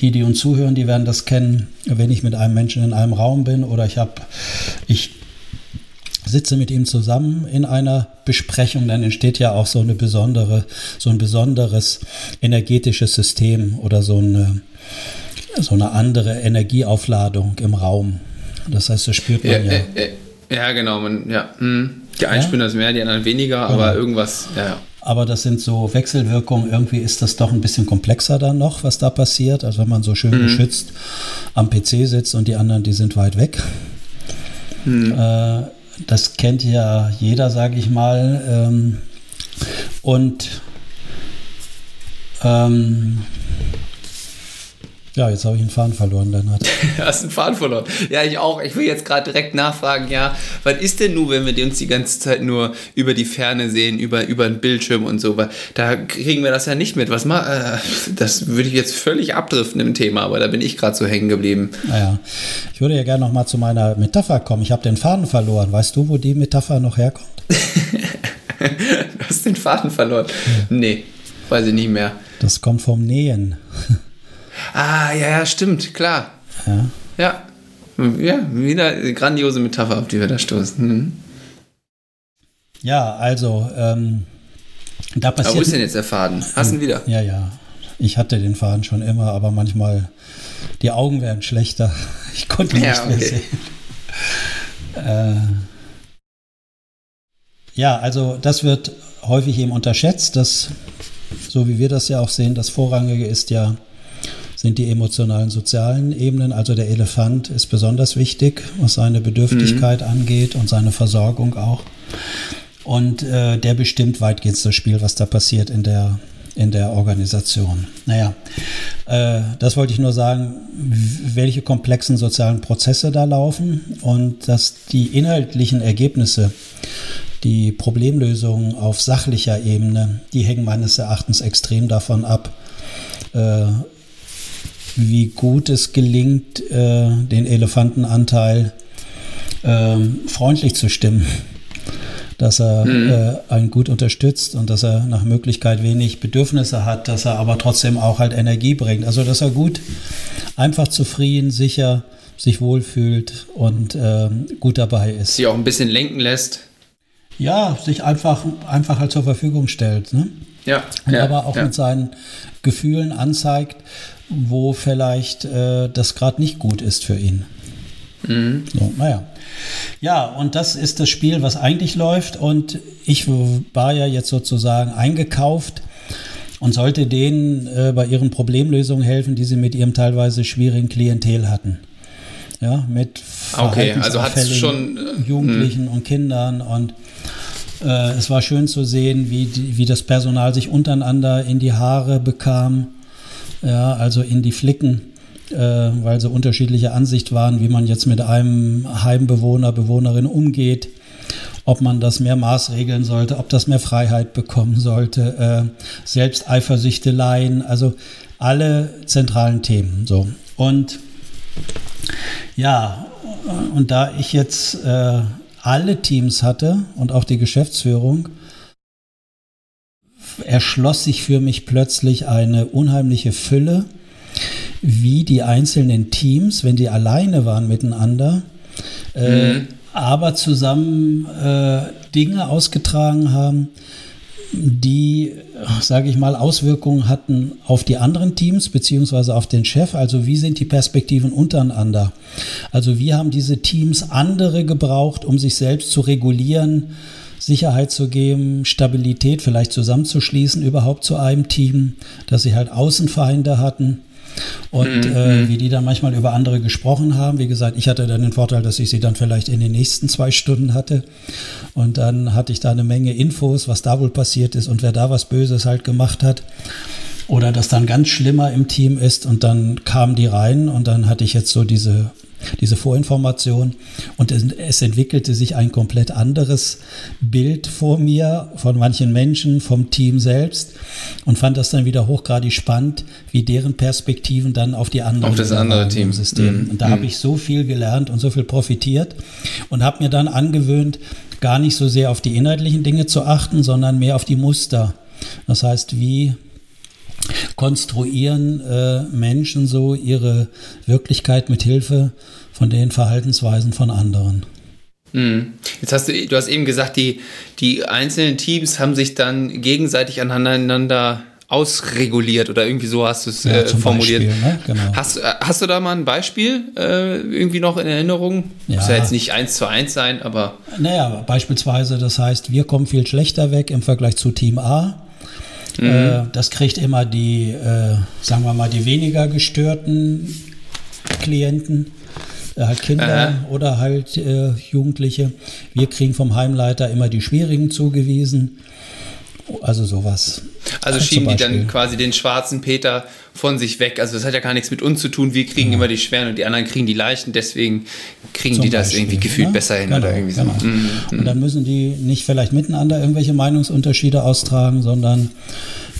die, die uns zuhören, die werden das kennen, wenn ich mit einem Menschen in einem Raum bin oder ich habe, ich sitze mit ihm zusammen in einer Besprechung, dann entsteht ja auch so eine besondere, so ein besonderes energetisches System oder so eine, so eine andere Energieaufladung im Raum. Das heißt, das spürt man ja. Ja, ja, ja genau. Man, ja, hm. Die einen spüren das mehr, die anderen weniger, aber irgendwas, ja. Aber das sind so Wechselwirkungen. Irgendwie ist das doch ein bisschen komplexer dann noch, was da passiert. Also wenn man so schön mhm. geschützt am PC sitzt und die anderen, die sind weit weg. Mhm. Äh, das kennt ja jeder, sage ich mal. Ähm, und ähm, ja, jetzt habe ich einen Faden verloren, Lennart. du hast einen Faden verloren. Ja, ich auch. Ich will jetzt gerade direkt nachfragen, ja, was ist denn nun, wenn wir uns die ganze Zeit nur über die Ferne sehen, über, über einen Bildschirm und so, weil da kriegen wir das ja nicht mit. Was mal, äh, das würde ich jetzt völlig abdriften im Thema, aber da bin ich gerade so hängen geblieben. Naja, ich würde ja gerne nochmal zu meiner Metapher kommen. Ich habe den Faden verloren. Weißt du, wo die Metapher noch herkommt? du hast den Faden verloren. Ja. Nee, weiß ich nicht mehr. Das kommt vom Nähen. Ah, ja, ja, stimmt, klar. Ja. Ja. Ja, wieder eine grandiose Metapher, auf die wir da stoßen. Mhm. Ja, also, ähm, da passiert. Aber wo ist denn jetzt der Faden? Hast du ihn wieder? Ja, ja. Ich hatte den Faden schon immer, aber manchmal die Augen werden schlechter. Ich konnte ihn ja, nicht okay. mehr sehen. Äh, ja, also das wird häufig eben unterschätzt, dass, so wie wir das ja auch sehen, das Vorrangige ist ja sind die emotionalen, sozialen Ebenen. Also der Elefant ist besonders wichtig, was seine Bedürftigkeit mhm. angeht und seine Versorgung auch. Und äh, der bestimmt weitgehend das Spiel, was da passiert in der, in der Organisation. Naja, äh, das wollte ich nur sagen, welche komplexen sozialen Prozesse da laufen und dass die inhaltlichen Ergebnisse, die Problemlösungen auf sachlicher Ebene, die hängen meines Erachtens extrem davon ab, äh, wie gut es gelingt, äh, den Elefantenanteil äh, freundlich zu stimmen. Dass er mhm. äh, einen gut unterstützt und dass er nach Möglichkeit wenig Bedürfnisse hat, dass er aber trotzdem auch halt Energie bringt. Also dass er gut, einfach zufrieden, sicher sich wohlfühlt und ähm, gut dabei ist. Sie auch ein bisschen lenken lässt. Ja, sich einfach, einfach halt zur Verfügung stellt. Ne? Ja. Und ja, aber auch ja. mit seinen Gefühlen anzeigt, wo vielleicht äh, das gerade nicht gut ist für ihn. Mhm. So, naja. Ja, und das ist das Spiel, was eigentlich läuft. Und ich war ja jetzt sozusagen eingekauft und sollte denen äh, bei ihren Problemlösungen helfen, die sie mit ihrem teilweise schwierigen Klientel hatten. Ja, mit okay, also schon äh, Jugendlichen mh. und Kindern und äh, es war schön zu sehen, wie, die, wie das Personal sich untereinander in die Haare bekam ja, also in die Flicken, äh, weil so unterschiedliche Ansicht waren, wie man jetzt mit einem Heimbewohner, Bewohnerin umgeht, ob man das mehr maßregeln sollte, ob das mehr Freiheit bekommen sollte, äh, Selbsteifersüchteleien, also alle zentralen Themen. So. Und ja, und da ich jetzt äh, alle Teams hatte und auch die Geschäftsführung, erschloss sich für mich plötzlich eine unheimliche Fülle, wie die einzelnen Teams, wenn die alleine waren miteinander, äh, mhm. aber zusammen äh, Dinge ausgetragen haben, die, sage ich mal, Auswirkungen hatten auf die anderen Teams beziehungsweise auf den Chef. Also wie sind die Perspektiven untereinander? Also wie haben diese Teams andere gebraucht, um sich selbst zu regulieren? Sicherheit zu geben, Stabilität vielleicht zusammenzuschließen, überhaupt zu einem Team, dass sie halt Außenfeinde hatten und mhm. äh, wie die dann manchmal über andere gesprochen haben. Wie gesagt, ich hatte dann den Vorteil, dass ich sie dann vielleicht in den nächsten zwei Stunden hatte und dann hatte ich da eine Menge Infos, was da wohl passiert ist und wer da was Böses halt gemacht hat oder das dann ganz schlimmer im Team ist und dann kamen die rein und dann hatte ich jetzt so diese diese Vorinformation. Und es, entwickelte sich ein komplett anderes Bild vor mir von manchen Menschen, vom Team selbst und fand das dann wieder hochgradig spannend, wie deren Perspektiven dann auf die anderen auf das andere Team. System. Mhm. Und da mhm. habe ich so viel gelernt und so viel profitiert und habe mir dann angewöhnt, gar nicht so sehr auf die inhaltlichen Dinge zu achten, sondern mehr auf die Muster. Das heißt, wie konstruieren äh, Menschen so ihre Wirklichkeit mit Hilfe von den Verhaltensweisen von anderen. Mhm. Jetzt hast du, du hast eben gesagt, die, die einzelnen Teams haben sich dann gegenseitig aneinander ausreguliert oder irgendwie so hast du es ja, äh, formuliert. Beispiel, ne? genau. hast, äh, hast du da mal ein Beispiel äh, irgendwie noch in Erinnerung? Ja. Muss ja jetzt nicht eins zu eins sein, aber. Naja, beispielsweise, das heißt, wir kommen viel schlechter weg im Vergleich zu Team A. Mhm. Äh, das kriegt immer die, äh, sagen wir mal, die weniger gestörten Klienten äh, halt Kinder Aha. oder halt Jugendliche. Wir kriegen vom Heimleiter immer die schwierigen zugewiesen. Also sowas. Also schieben die dann quasi den schwarzen Peter von sich weg. Also das hat ja gar nichts mit uns zu tun. Wir kriegen ja. immer die schweren und die anderen kriegen die leichten. Deswegen kriegen Zum die das Beispiel, irgendwie gefühlt ne? besser hin genau, oder irgendwie genau. so. Mhm. Und dann müssen die nicht vielleicht miteinander irgendwelche Meinungsunterschiede austragen, sondern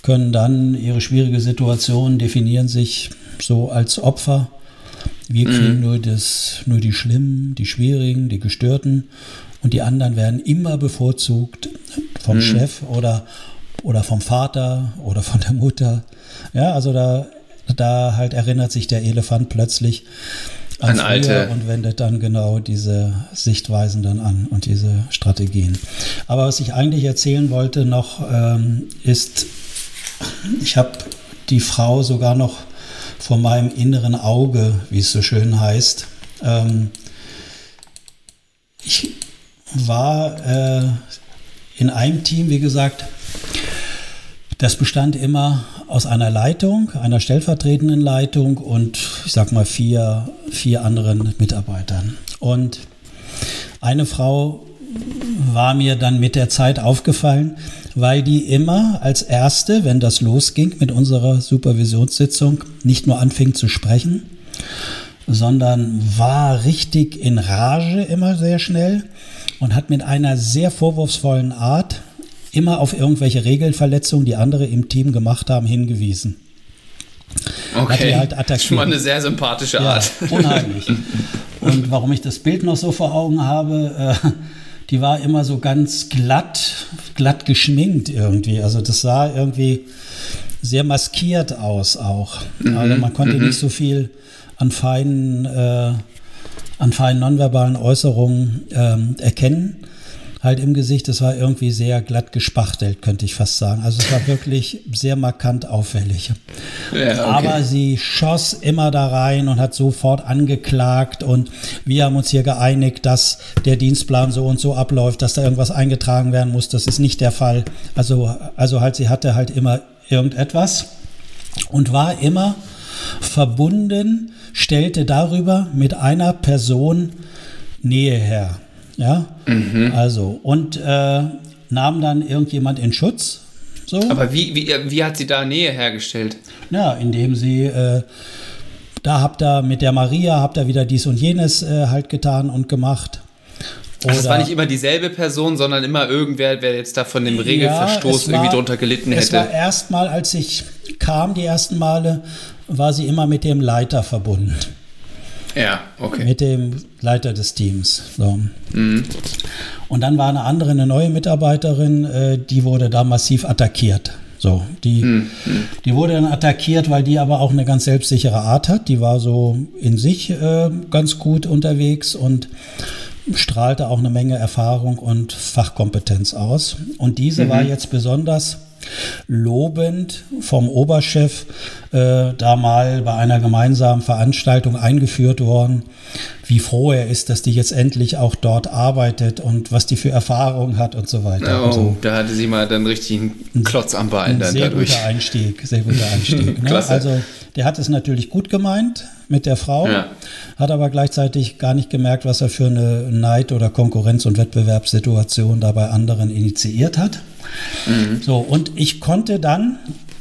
können dann ihre schwierige Situation definieren sich so als Opfer wir kriegen mhm. nur, das, nur die Schlimmen, die Schwierigen, die Gestörten und die anderen werden immer bevorzugt vom mhm. Chef oder, oder vom Vater oder von der Mutter. Ja, also da, da halt erinnert sich der Elefant plötzlich an, an alte und wendet dann genau diese Sichtweisen dann an und diese Strategien. Aber was ich eigentlich erzählen wollte noch ähm, ist, ich habe die Frau sogar noch vor meinem inneren Auge, wie es so schön heißt. Ähm, ich war äh, in einem Team, wie gesagt, das bestand immer aus einer Leitung, einer stellvertretenden Leitung und ich sag mal vier, vier anderen Mitarbeitern. Und eine Frau war mir dann mit der Zeit aufgefallen, weil die immer als erste, wenn das losging mit unserer Supervisionssitzung, nicht nur anfing zu sprechen, sondern war richtig in Rage immer sehr schnell und hat mit einer sehr vorwurfsvollen Art immer auf irgendwelche Regelverletzungen, die andere im Team gemacht haben, hingewiesen. Okay, halt attackiert. schon mal eine sehr sympathische Art. Ja, unheimlich. Und warum ich das Bild noch so vor Augen habe, äh, die war immer so ganz glatt, glatt geschminkt irgendwie. Also das sah irgendwie sehr maskiert aus auch. Mhm, also man konnte mhm. nicht so viel an feinen, äh, an feinen nonverbalen Äußerungen ähm, erkennen halt im Gesicht. Es war irgendwie sehr glatt gespachtelt, könnte ich fast sagen. Also es war wirklich sehr markant auffällig. Ja, okay. Aber sie schoss immer da rein und hat sofort angeklagt und wir haben uns hier geeinigt, dass der Dienstplan so und so abläuft, dass da irgendwas eingetragen werden muss. Das ist nicht der Fall. Also, also halt, sie hatte halt immer irgendetwas und war immer verbunden, stellte darüber mit einer Person Nähe her. Ja, mhm. also und äh, nahm dann irgendjemand in Schutz. So. Aber wie, wie, wie hat sie da Nähe hergestellt? Ja, indem sie äh, da habt ihr mit der Maria, habt ihr wieder dies und jenes äh, halt getan und gemacht. Oder, also es war nicht immer dieselbe Person, sondern immer irgendwer, wer jetzt da von dem Regelverstoß ja, war, irgendwie drunter gelitten hätte. Es war erstmal, als ich kam, die ersten Male, war sie immer mit dem Leiter verbunden. Ja, okay. Mit dem Leiter des Teams. So. Mhm. Und dann war eine andere, eine neue Mitarbeiterin, äh, die wurde da massiv attackiert. So, die, mhm. die wurde dann attackiert, weil die aber auch eine ganz selbstsichere Art hat. Die war so in sich äh, ganz gut unterwegs und strahlte auch eine Menge Erfahrung und Fachkompetenz aus. Und diese mhm. war jetzt besonders lobend vom Oberchef äh, da mal bei einer gemeinsamen Veranstaltung eingeführt worden, wie froh er ist, dass die jetzt endlich auch dort arbeitet und was die für Erfahrungen hat und so weiter. Oh, also, da hatte sie mal dann richtig einen Klotz am Bein dann sehr dadurch. guter Einstieg, sehr guter Einstieg. ne? Also der hat es natürlich gut gemeint mit der Frau, ja. hat aber gleichzeitig gar nicht gemerkt, was er für eine Neid- oder Konkurrenz- und Wettbewerbssituation da bei anderen initiiert hat. Mhm. So, und ich konnte dann,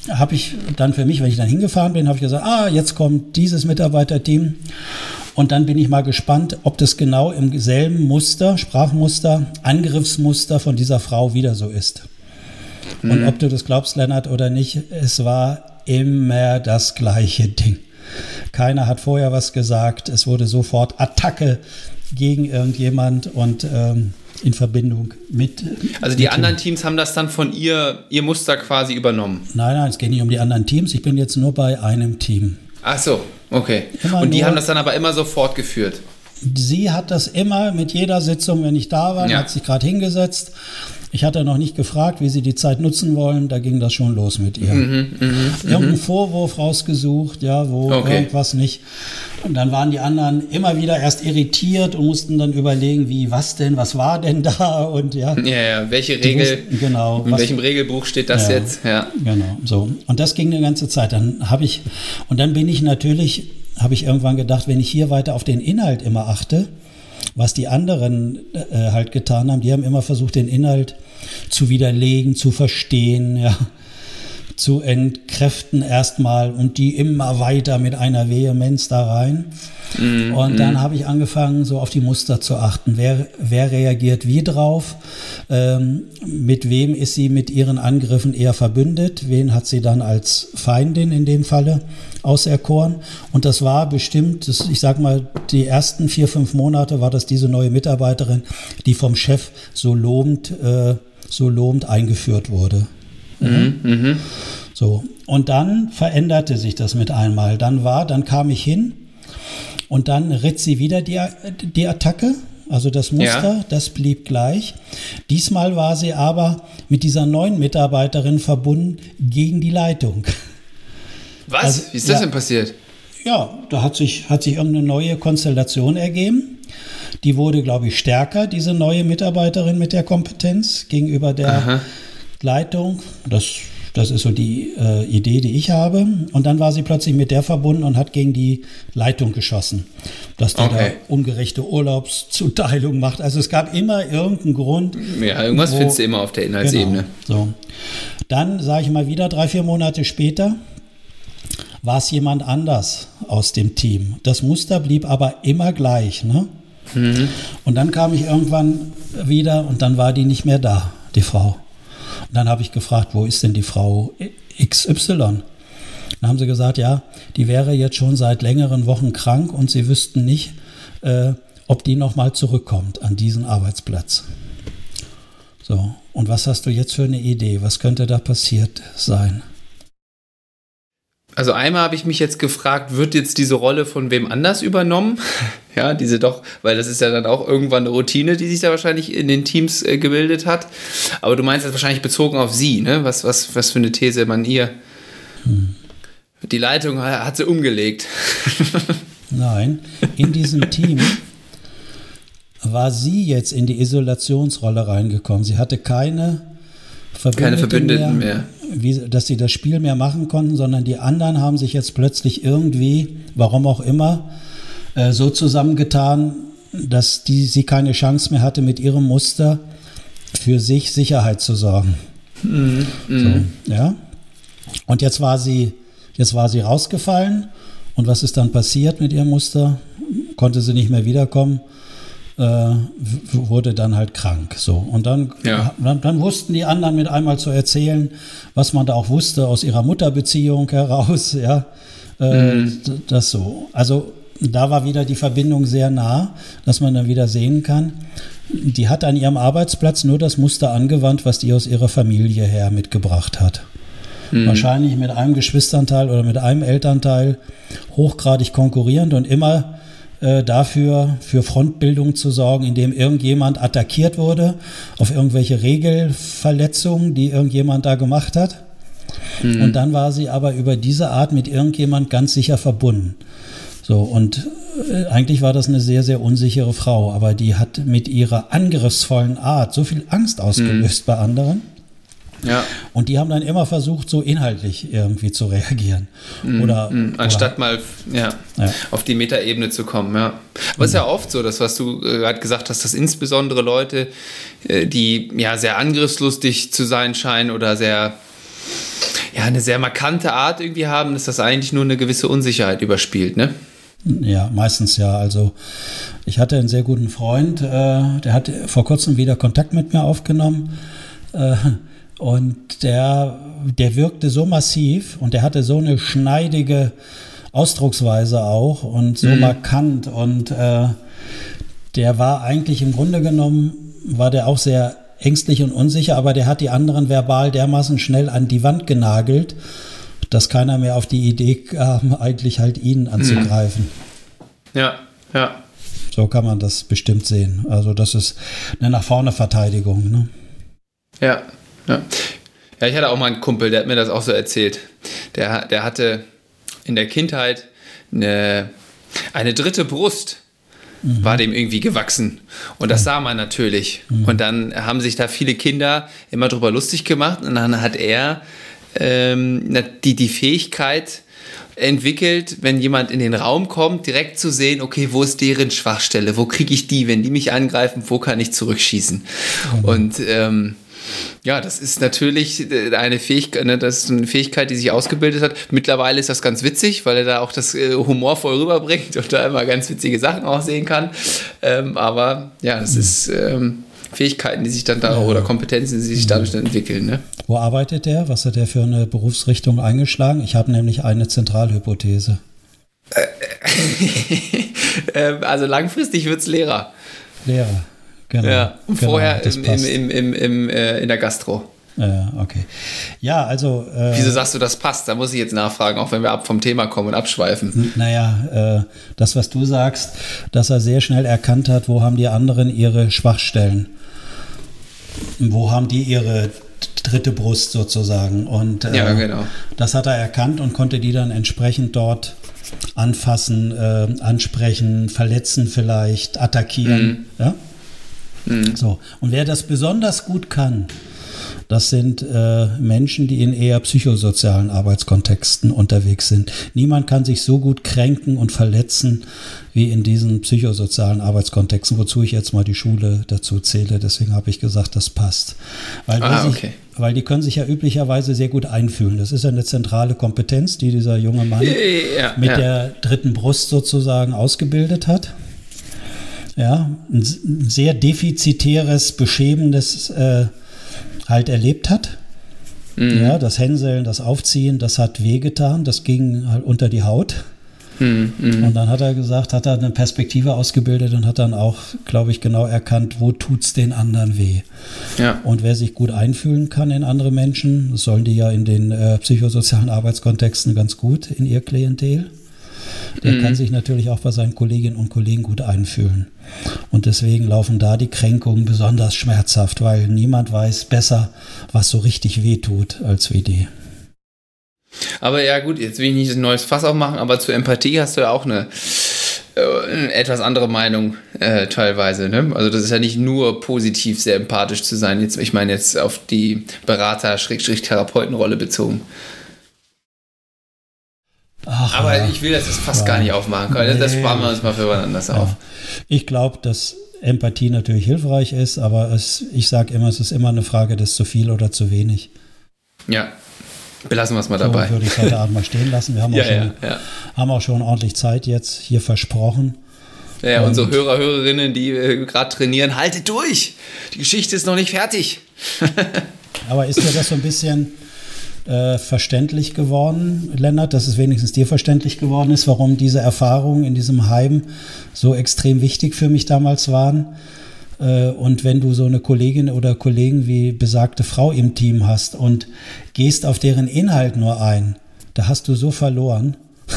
habe ich dann für mich, wenn ich dann hingefahren bin, habe ich gesagt, ah, jetzt kommt dieses Mitarbeiterteam. Und dann bin ich mal gespannt, ob das genau im selben Muster, Sprachmuster, Angriffsmuster von dieser Frau wieder so ist. Mhm. Und ob du das glaubst, Lennart, oder nicht, es war immer das gleiche Ding. Keiner hat vorher was gesagt. Es wurde sofort Attacke gegen irgendjemand und ähm, in Verbindung mit. Also die mit anderen Teams haben das dann von ihr, ihr Muster quasi übernommen? Nein, nein, es geht nicht um die anderen Teams. Ich bin jetzt nur bei einem Team. Ach so, okay. Immer und die haben das dann aber immer so fortgeführt? sie hat das immer mit jeder Sitzung, wenn ich da war, ja. hat sich gerade hingesetzt. Ich hatte noch nicht gefragt, wie sie die Zeit nutzen wollen. Da ging das schon los mit ihr. Mhm, mh, Irgendeinen mhm. Vorwurf rausgesucht, ja, wo okay. irgendwas nicht. Und dann waren die anderen immer wieder erst irritiert und mussten dann überlegen, wie, was denn, was war denn da und ja. Ja, ja. welche Regel, wussten, genau, in was, welchem Regelbuch steht das ja, jetzt? Ja. Genau, so. Und das ging eine ganze Zeit. Dann habe ich, und dann bin ich natürlich, habe ich irgendwann gedacht, wenn ich hier weiter auf den Inhalt immer achte, was die anderen äh, halt getan haben. Die haben immer versucht, den Inhalt zu widerlegen, zu verstehen, ja, zu entkräften erstmal und die immer weiter mit einer Vehemenz da rein. Mm, und dann mm. habe ich angefangen, so auf die Muster zu achten. Wer, wer reagiert wie drauf? Ähm, mit wem ist sie mit ihren Angriffen eher verbündet? Wen hat sie dann als Feindin in dem Falle? auserkoren. Und das war bestimmt, das, ich sag mal, die ersten vier, fünf Monate war das diese neue Mitarbeiterin, die vom Chef so lobend, äh, so lobend eingeführt wurde. Mhm, mhm. So. Und dann veränderte sich das mit einmal. Dann war, dann kam ich hin und dann ritt sie wieder die, die Attacke. Also das Muster, ja. das blieb gleich. Diesmal war sie aber mit dieser neuen Mitarbeiterin verbunden gegen die Leitung. Was? Also, Wie ist das ja, denn passiert? Ja, da hat sich, hat sich irgendeine neue Konstellation ergeben. Die wurde, glaube ich, stärker, diese neue Mitarbeiterin mit der Kompetenz gegenüber der Aha. Leitung. Das, das ist so die äh, Idee, die ich habe. Und dann war sie plötzlich mit der verbunden und hat gegen die Leitung geschossen, dass die okay. da ungerechte Urlaubszuteilung macht. Also es gab immer irgendeinen Grund. Ja, irgendwas wo, findest du immer auf der Inhaltsebene. Genau, so. Dann sage ich mal wieder drei, vier Monate später, war es jemand anders aus dem Team. Das Muster blieb aber immer gleich. Ne? Mhm. Und dann kam ich irgendwann wieder und dann war die nicht mehr da, die Frau. Und dann habe ich gefragt, wo ist denn die Frau XY? Dann haben sie gesagt, ja, die wäre jetzt schon seit längeren Wochen krank und sie wüssten nicht, äh, ob die nochmal zurückkommt an diesen Arbeitsplatz. So, und was hast du jetzt für eine Idee? Was könnte da passiert sein? Also einmal habe ich mich jetzt gefragt, wird jetzt diese Rolle von wem anders übernommen? ja, diese doch, weil das ist ja dann auch irgendwann eine Routine, die sich da wahrscheinlich in den Teams äh, gebildet hat. Aber du meinst das wahrscheinlich bezogen auf sie, ne? Was, was, was für eine These man ihr. Hm. Die Leitung hat sie umgelegt. Nein, in diesem Team war sie jetzt in die Isolationsrolle reingekommen. Sie hatte keine Verbündeten, keine Verbündeten mehr. mehr wie, dass sie das Spiel mehr machen konnten, sondern die anderen haben sich jetzt plötzlich irgendwie, warum auch immer, äh, so zusammengetan, dass die, sie keine Chance mehr hatte, mit ihrem Muster für sich Sicherheit zu sorgen. Mhm. So, ja. Und jetzt war sie, jetzt war sie rausgefallen. Und was ist dann passiert mit ihrem Muster? Konnte sie nicht mehr wiederkommen wurde dann halt krank. So. Und dann, ja. dann, dann, wussten die anderen mit einmal zu erzählen, was man da auch wusste aus ihrer Mutterbeziehung heraus, ja. Äh, mhm. Das so. Also da war wieder die Verbindung sehr nah, dass man dann wieder sehen kann. Die hat an ihrem Arbeitsplatz nur das Muster angewandt, was die aus ihrer Familie her mitgebracht hat. Mhm. Wahrscheinlich mit einem Geschwisterteil oder mit einem Elternteil hochgradig konkurrierend und immer äh, dafür für Frontbildung zu sorgen, indem irgendjemand attackiert wurde auf irgendwelche Regelverletzungen, die irgendjemand da gemacht hat. Mhm. Und dann war sie aber über diese Art mit irgendjemand ganz sicher verbunden. So, und äh, eigentlich war das eine sehr, sehr unsichere Frau, aber die hat mit ihrer angriffsvollen Art so viel Angst ausgelöst mhm. bei anderen. Ja. Und die haben dann immer versucht, so inhaltlich irgendwie zu reagieren. Mm, oder, mm, anstatt oder, mal ja, ja. auf die Metaebene zu kommen, ja. Aber es ist ja oft so, dass was du äh, gerade gesagt hast, dass insbesondere Leute, äh, die ja sehr angriffslustig zu sein scheinen oder sehr ja, eine sehr markante Art irgendwie haben, dass das eigentlich nur eine gewisse Unsicherheit überspielt, ne? Ja, meistens ja. Also ich hatte einen sehr guten Freund, äh, der hat vor kurzem wieder Kontakt mit mir aufgenommen. Äh, und der, der wirkte so massiv und der hatte so eine schneidige Ausdrucksweise auch und so mhm. markant. Und äh, der war eigentlich im Grunde genommen, war der auch sehr ängstlich und unsicher, aber der hat die anderen verbal dermaßen schnell an die Wand genagelt, dass keiner mehr auf die Idee kam, eigentlich halt ihn anzugreifen. Ja, ja. So kann man das bestimmt sehen. Also das ist eine nach vorne Verteidigung. Ne? Ja, ja. Ja, ich hatte auch mal einen Kumpel, der hat mir das auch so erzählt. Der, der hatte in der Kindheit eine, eine dritte Brust. Mhm. war dem irgendwie gewachsen. Und das sah man natürlich. Mhm. Und dann haben sich da viele Kinder immer drüber lustig gemacht. Und dann hat er ähm, die, die Fähigkeit entwickelt, wenn jemand in den Raum kommt, direkt zu sehen, okay, wo ist deren Schwachstelle? Wo kriege ich die? Wenn die mich angreifen, wo kann ich zurückschießen? Mhm. Und ähm, ja, das ist natürlich äh, eine Fähigkeit, ne, das ist eine Fähigkeit, die sich ausgebildet hat. Mittlerweile ist das ganz witzig, weil er da auch das äh, humorvoll rüberbringt und da immer ganz witzige Sachen auch sehen kann. Ähm, aber ja, das ist ähm, Fähigkeiten, die sich dann da oder Kompetenzen, die sich dadurch dann entwickeln. Ne? Wo arbeitet der? Was hat der für eine Berufsrichtung eingeschlagen? Ich habe nämlich eine Zentralhypothese. Ähm, also langfristig wird es Lehrer. Lehrer. Genau. Ja, und genau, vorher im, im, im, im, äh, in der Gastro. Ja, okay. Ja, also. Äh, Wieso sagst du, das passt? Da muss ich jetzt nachfragen, auch wenn wir ab vom Thema kommen und abschweifen. Naja, äh, das, was du sagst, dass er sehr schnell erkannt hat, wo haben die anderen ihre Schwachstellen. Wo haben die ihre dritte Brust sozusagen. Und äh, ja, genau. das hat er erkannt und konnte die dann entsprechend dort anfassen, äh, ansprechen, verletzen vielleicht, attackieren. Mhm. Ja? Mhm. So. Und wer das besonders gut kann, das sind äh, Menschen, die in eher psychosozialen Arbeitskontexten unterwegs sind. Niemand kann sich so gut kränken und verletzen wie in diesen psychosozialen Arbeitskontexten, wozu ich jetzt mal die Schule dazu zähle. Deswegen habe ich gesagt, das passt. Weil, ah, okay. sich, weil die können sich ja üblicherweise sehr gut einfühlen. Das ist ja eine zentrale Kompetenz, die dieser junge Mann ja, mit ja. der dritten Brust sozusagen ausgebildet hat ja, ein sehr defizitäres, beschämendes äh, halt erlebt hat. Mhm. Ja, das Hänseln, das Aufziehen, das hat wehgetan, das ging halt unter die Haut. Mhm, mhm. Und dann hat er gesagt, hat er eine Perspektive ausgebildet und hat dann auch, glaube ich, genau erkannt, wo tut es den anderen weh. Ja. Und wer sich gut einfühlen kann in andere Menschen, das sollen die ja in den äh, psychosozialen Arbeitskontexten ganz gut in ihr Klientel, der mhm. kann sich natürlich auch bei seinen Kolleginnen und Kollegen gut einfühlen. Und deswegen laufen da die Kränkungen besonders schmerzhaft, weil niemand weiß besser, was so richtig weh tut als wie die. Aber ja gut, jetzt will ich nicht ein neues Fass aufmachen, aber zur Empathie hast du ja auch eine äh, etwas andere Meinung äh, teilweise. Ne? Also das ist ja nicht nur positiv sehr empathisch zu sein. Jetzt, ich meine jetzt auf die Berater-Therapeutenrolle bezogen. Ach, Aber ja. ich will das jetzt fast ja. gar nicht aufmachen. Nee. Das sparen wir uns mal für wann anders ja. auf. Ich glaube, dass Empathie natürlich hilfreich ist, aber es, ich sage immer, es ist immer eine Frage des zu viel oder zu wenig. Ja, belassen wir es mal so dabei. würde ich heute Abend mal stehen lassen. Wir haben, auch schon, haben auch schon ordentlich Zeit jetzt hier versprochen. Ja, Und unsere Hörer, Hörerinnen, die äh, gerade trainieren, haltet durch! Die Geschichte ist noch nicht fertig. aber ist ja das so ein bisschen äh, verständlich geworden, Lennart, dass es wenigstens dir verständlich geworden ist, warum diese Erfahrungen in diesem Heim so extrem wichtig für mich damals waren. Äh, und wenn du so eine Kollegin oder Kollegen wie besagte Frau im Team hast und gehst auf deren Inhalt nur ein, da hast du so verloren.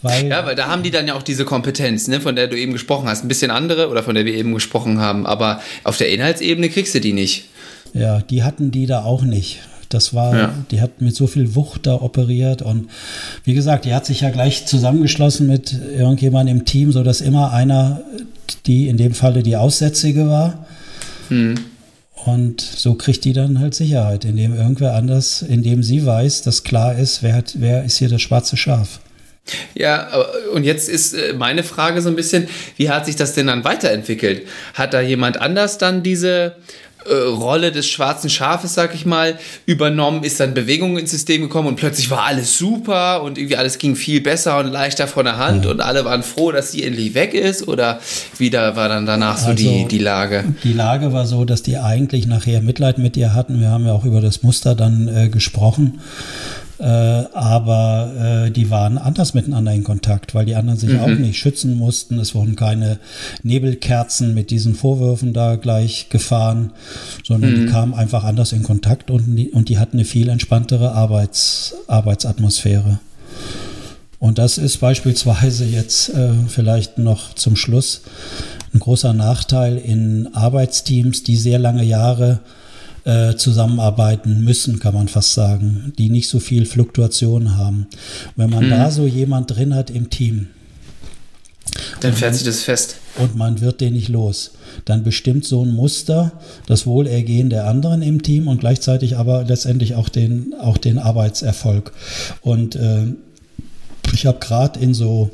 Weil, ja, weil da haben die dann ja auch diese Kompetenz, ne, von der du eben gesprochen hast. Ein bisschen andere oder von der wir eben gesprochen haben. Aber auf der Inhaltsebene kriegst du die nicht. Ja, die hatten die da auch nicht. Das war, ja. die hat mit so viel Wucht da operiert und wie gesagt, die hat sich ja gleich zusammengeschlossen mit irgendjemandem im Team, sodass immer einer, die in dem Falle die Aussätzige war. Hm. Und so kriegt die dann halt Sicherheit, indem irgendwer anders, indem sie weiß, dass klar ist, wer, hat, wer ist hier das schwarze Schaf. Ja, und jetzt ist äh, meine Frage so ein bisschen, wie hat sich das denn dann weiterentwickelt? Hat da jemand anders dann diese äh, Rolle des schwarzen Schafes, sag ich mal, übernommen, ist dann Bewegung ins System gekommen und plötzlich war alles super und irgendwie alles ging viel besser und leichter von der Hand mhm. und alle waren froh, dass sie endlich weg ist oder wieder war dann danach so also, die, die Lage? Die Lage war so, dass die eigentlich nachher Mitleid mit ihr hatten. Wir haben ja auch über das Muster dann äh, gesprochen. Äh, aber äh, die waren anders miteinander in Kontakt, weil die anderen sich mhm. auch nicht schützen mussten. Es wurden keine Nebelkerzen mit diesen Vorwürfen da gleich gefahren, sondern mhm. die kamen einfach anders in Kontakt und die, und die hatten eine viel entspanntere Arbeits, Arbeitsatmosphäre. Und das ist beispielsweise jetzt äh, vielleicht noch zum Schluss ein großer Nachteil in Arbeitsteams, die sehr lange Jahre äh, zusammenarbeiten müssen, kann man fast sagen, die nicht so viel Fluktuation haben. Wenn man hm. da so jemand drin hat im Team, dann fährt sich das fest. Und man wird den nicht los. Dann bestimmt so ein Muster das Wohlergehen der anderen im Team und gleichzeitig aber letztendlich auch den, auch den Arbeitserfolg. Und äh, ich habe gerade in so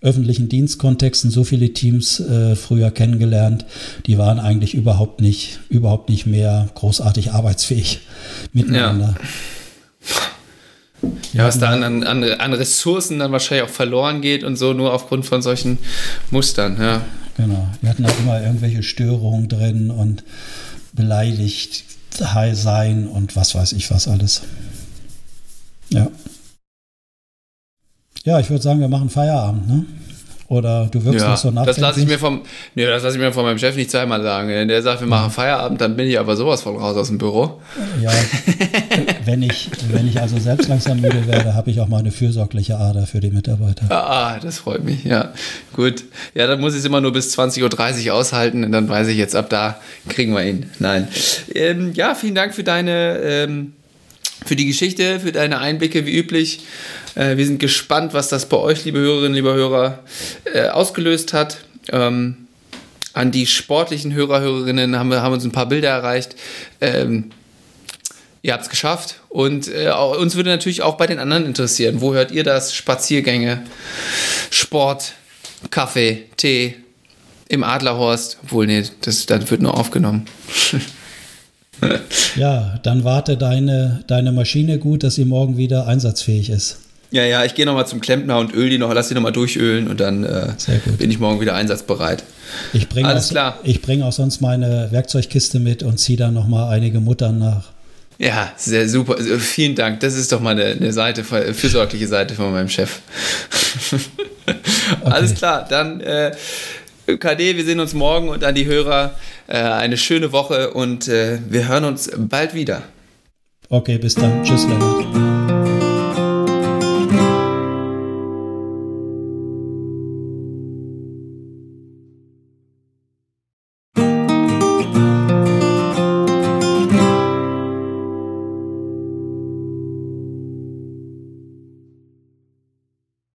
öffentlichen Dienstkontexten so viele Teams äh, früher kennengelernt, die waren eigentlich überhaupt nicht, überhaupt nicht mehr großartig arbeitsfähig miteinander. Ja. Ja, was da an, an, an Ressourcen dann wahrscheinlich auch verloren geht und so, nur aufgrund von solchen Mustern, ja. Genau. Wir hatten auch immer irgendwelche Störungen drin und beleidigt sein und was weiß ich was alles. Ja. Ja, ich würde sagen, wir machen Feierabend, ne? Oder du wirkst ja, noch so nachdenklich? Das lasse ich mir vom, nee, das lasse ich mir von meinem Chef nicht zweimal sagen. Wenn der sagt, wir machen Feierabend, dann bin ich aber sowas von raus aus dem Büro. Ja, wenn ich, wenn ich also selbst langsam müde werde, habe ich auch mal eine fürsorgliche Ader für die Mitarbeiter. Ah, das freut mich, ja. Gut. Ja, dann muss ich es immer nur bis 20.30 Uhr aushalten und dann weiß ich jetzt, ab da kriegen wir ihn. Nein. Ähm, ja, vielen Dank für deine, ähm, für die Geschichte, für deine Einblicke, wie üblich. Äh, wir sind gespannt, was das bei euch, liebe Hörerinnen, liebe Hörer, äh, ausgelöst hat. Ähm, an die sportlichen Hörer, Hörerinnen haben wir haben uns ein paar Bilder erreicht. Ähm, ihr habt es geschafft. Und äh, uns würde natürlich auch bei den anderen interessieren. Wo hört ihr das? Spaziergänge, Sport, Kaffee, Tee im Adlerhorst. Obwohl, nee, das, das wird nur aufgenommen. ja, dann warte deine, deine Maschine gut, dass sie morgen wieder einsatzfähig ist. Ja, ja, ich gehe nochmal zum Klempner und öl die noch, lass die nochmal durchölen und dann äh, bin ich morgen wieder einsatzbereit. Ich bringe Alles auch, klar. Ich bringe auch sonst meine Werkzeugkiste mit und ziehe dann nochmal einige Muttern nach. Ja, sehr super. Also, vielen Dank. Das ist doch mal eine, eine Seite, fürsorgliche Seite von meinem Chef. okay. Alles klar, dann äh, KD, wir sehen uns morgen und an die Hörer äh, eine schöne Woche und äh, wir hören uns bald wieder. Okay, bis dann. Tschüss, Leonard.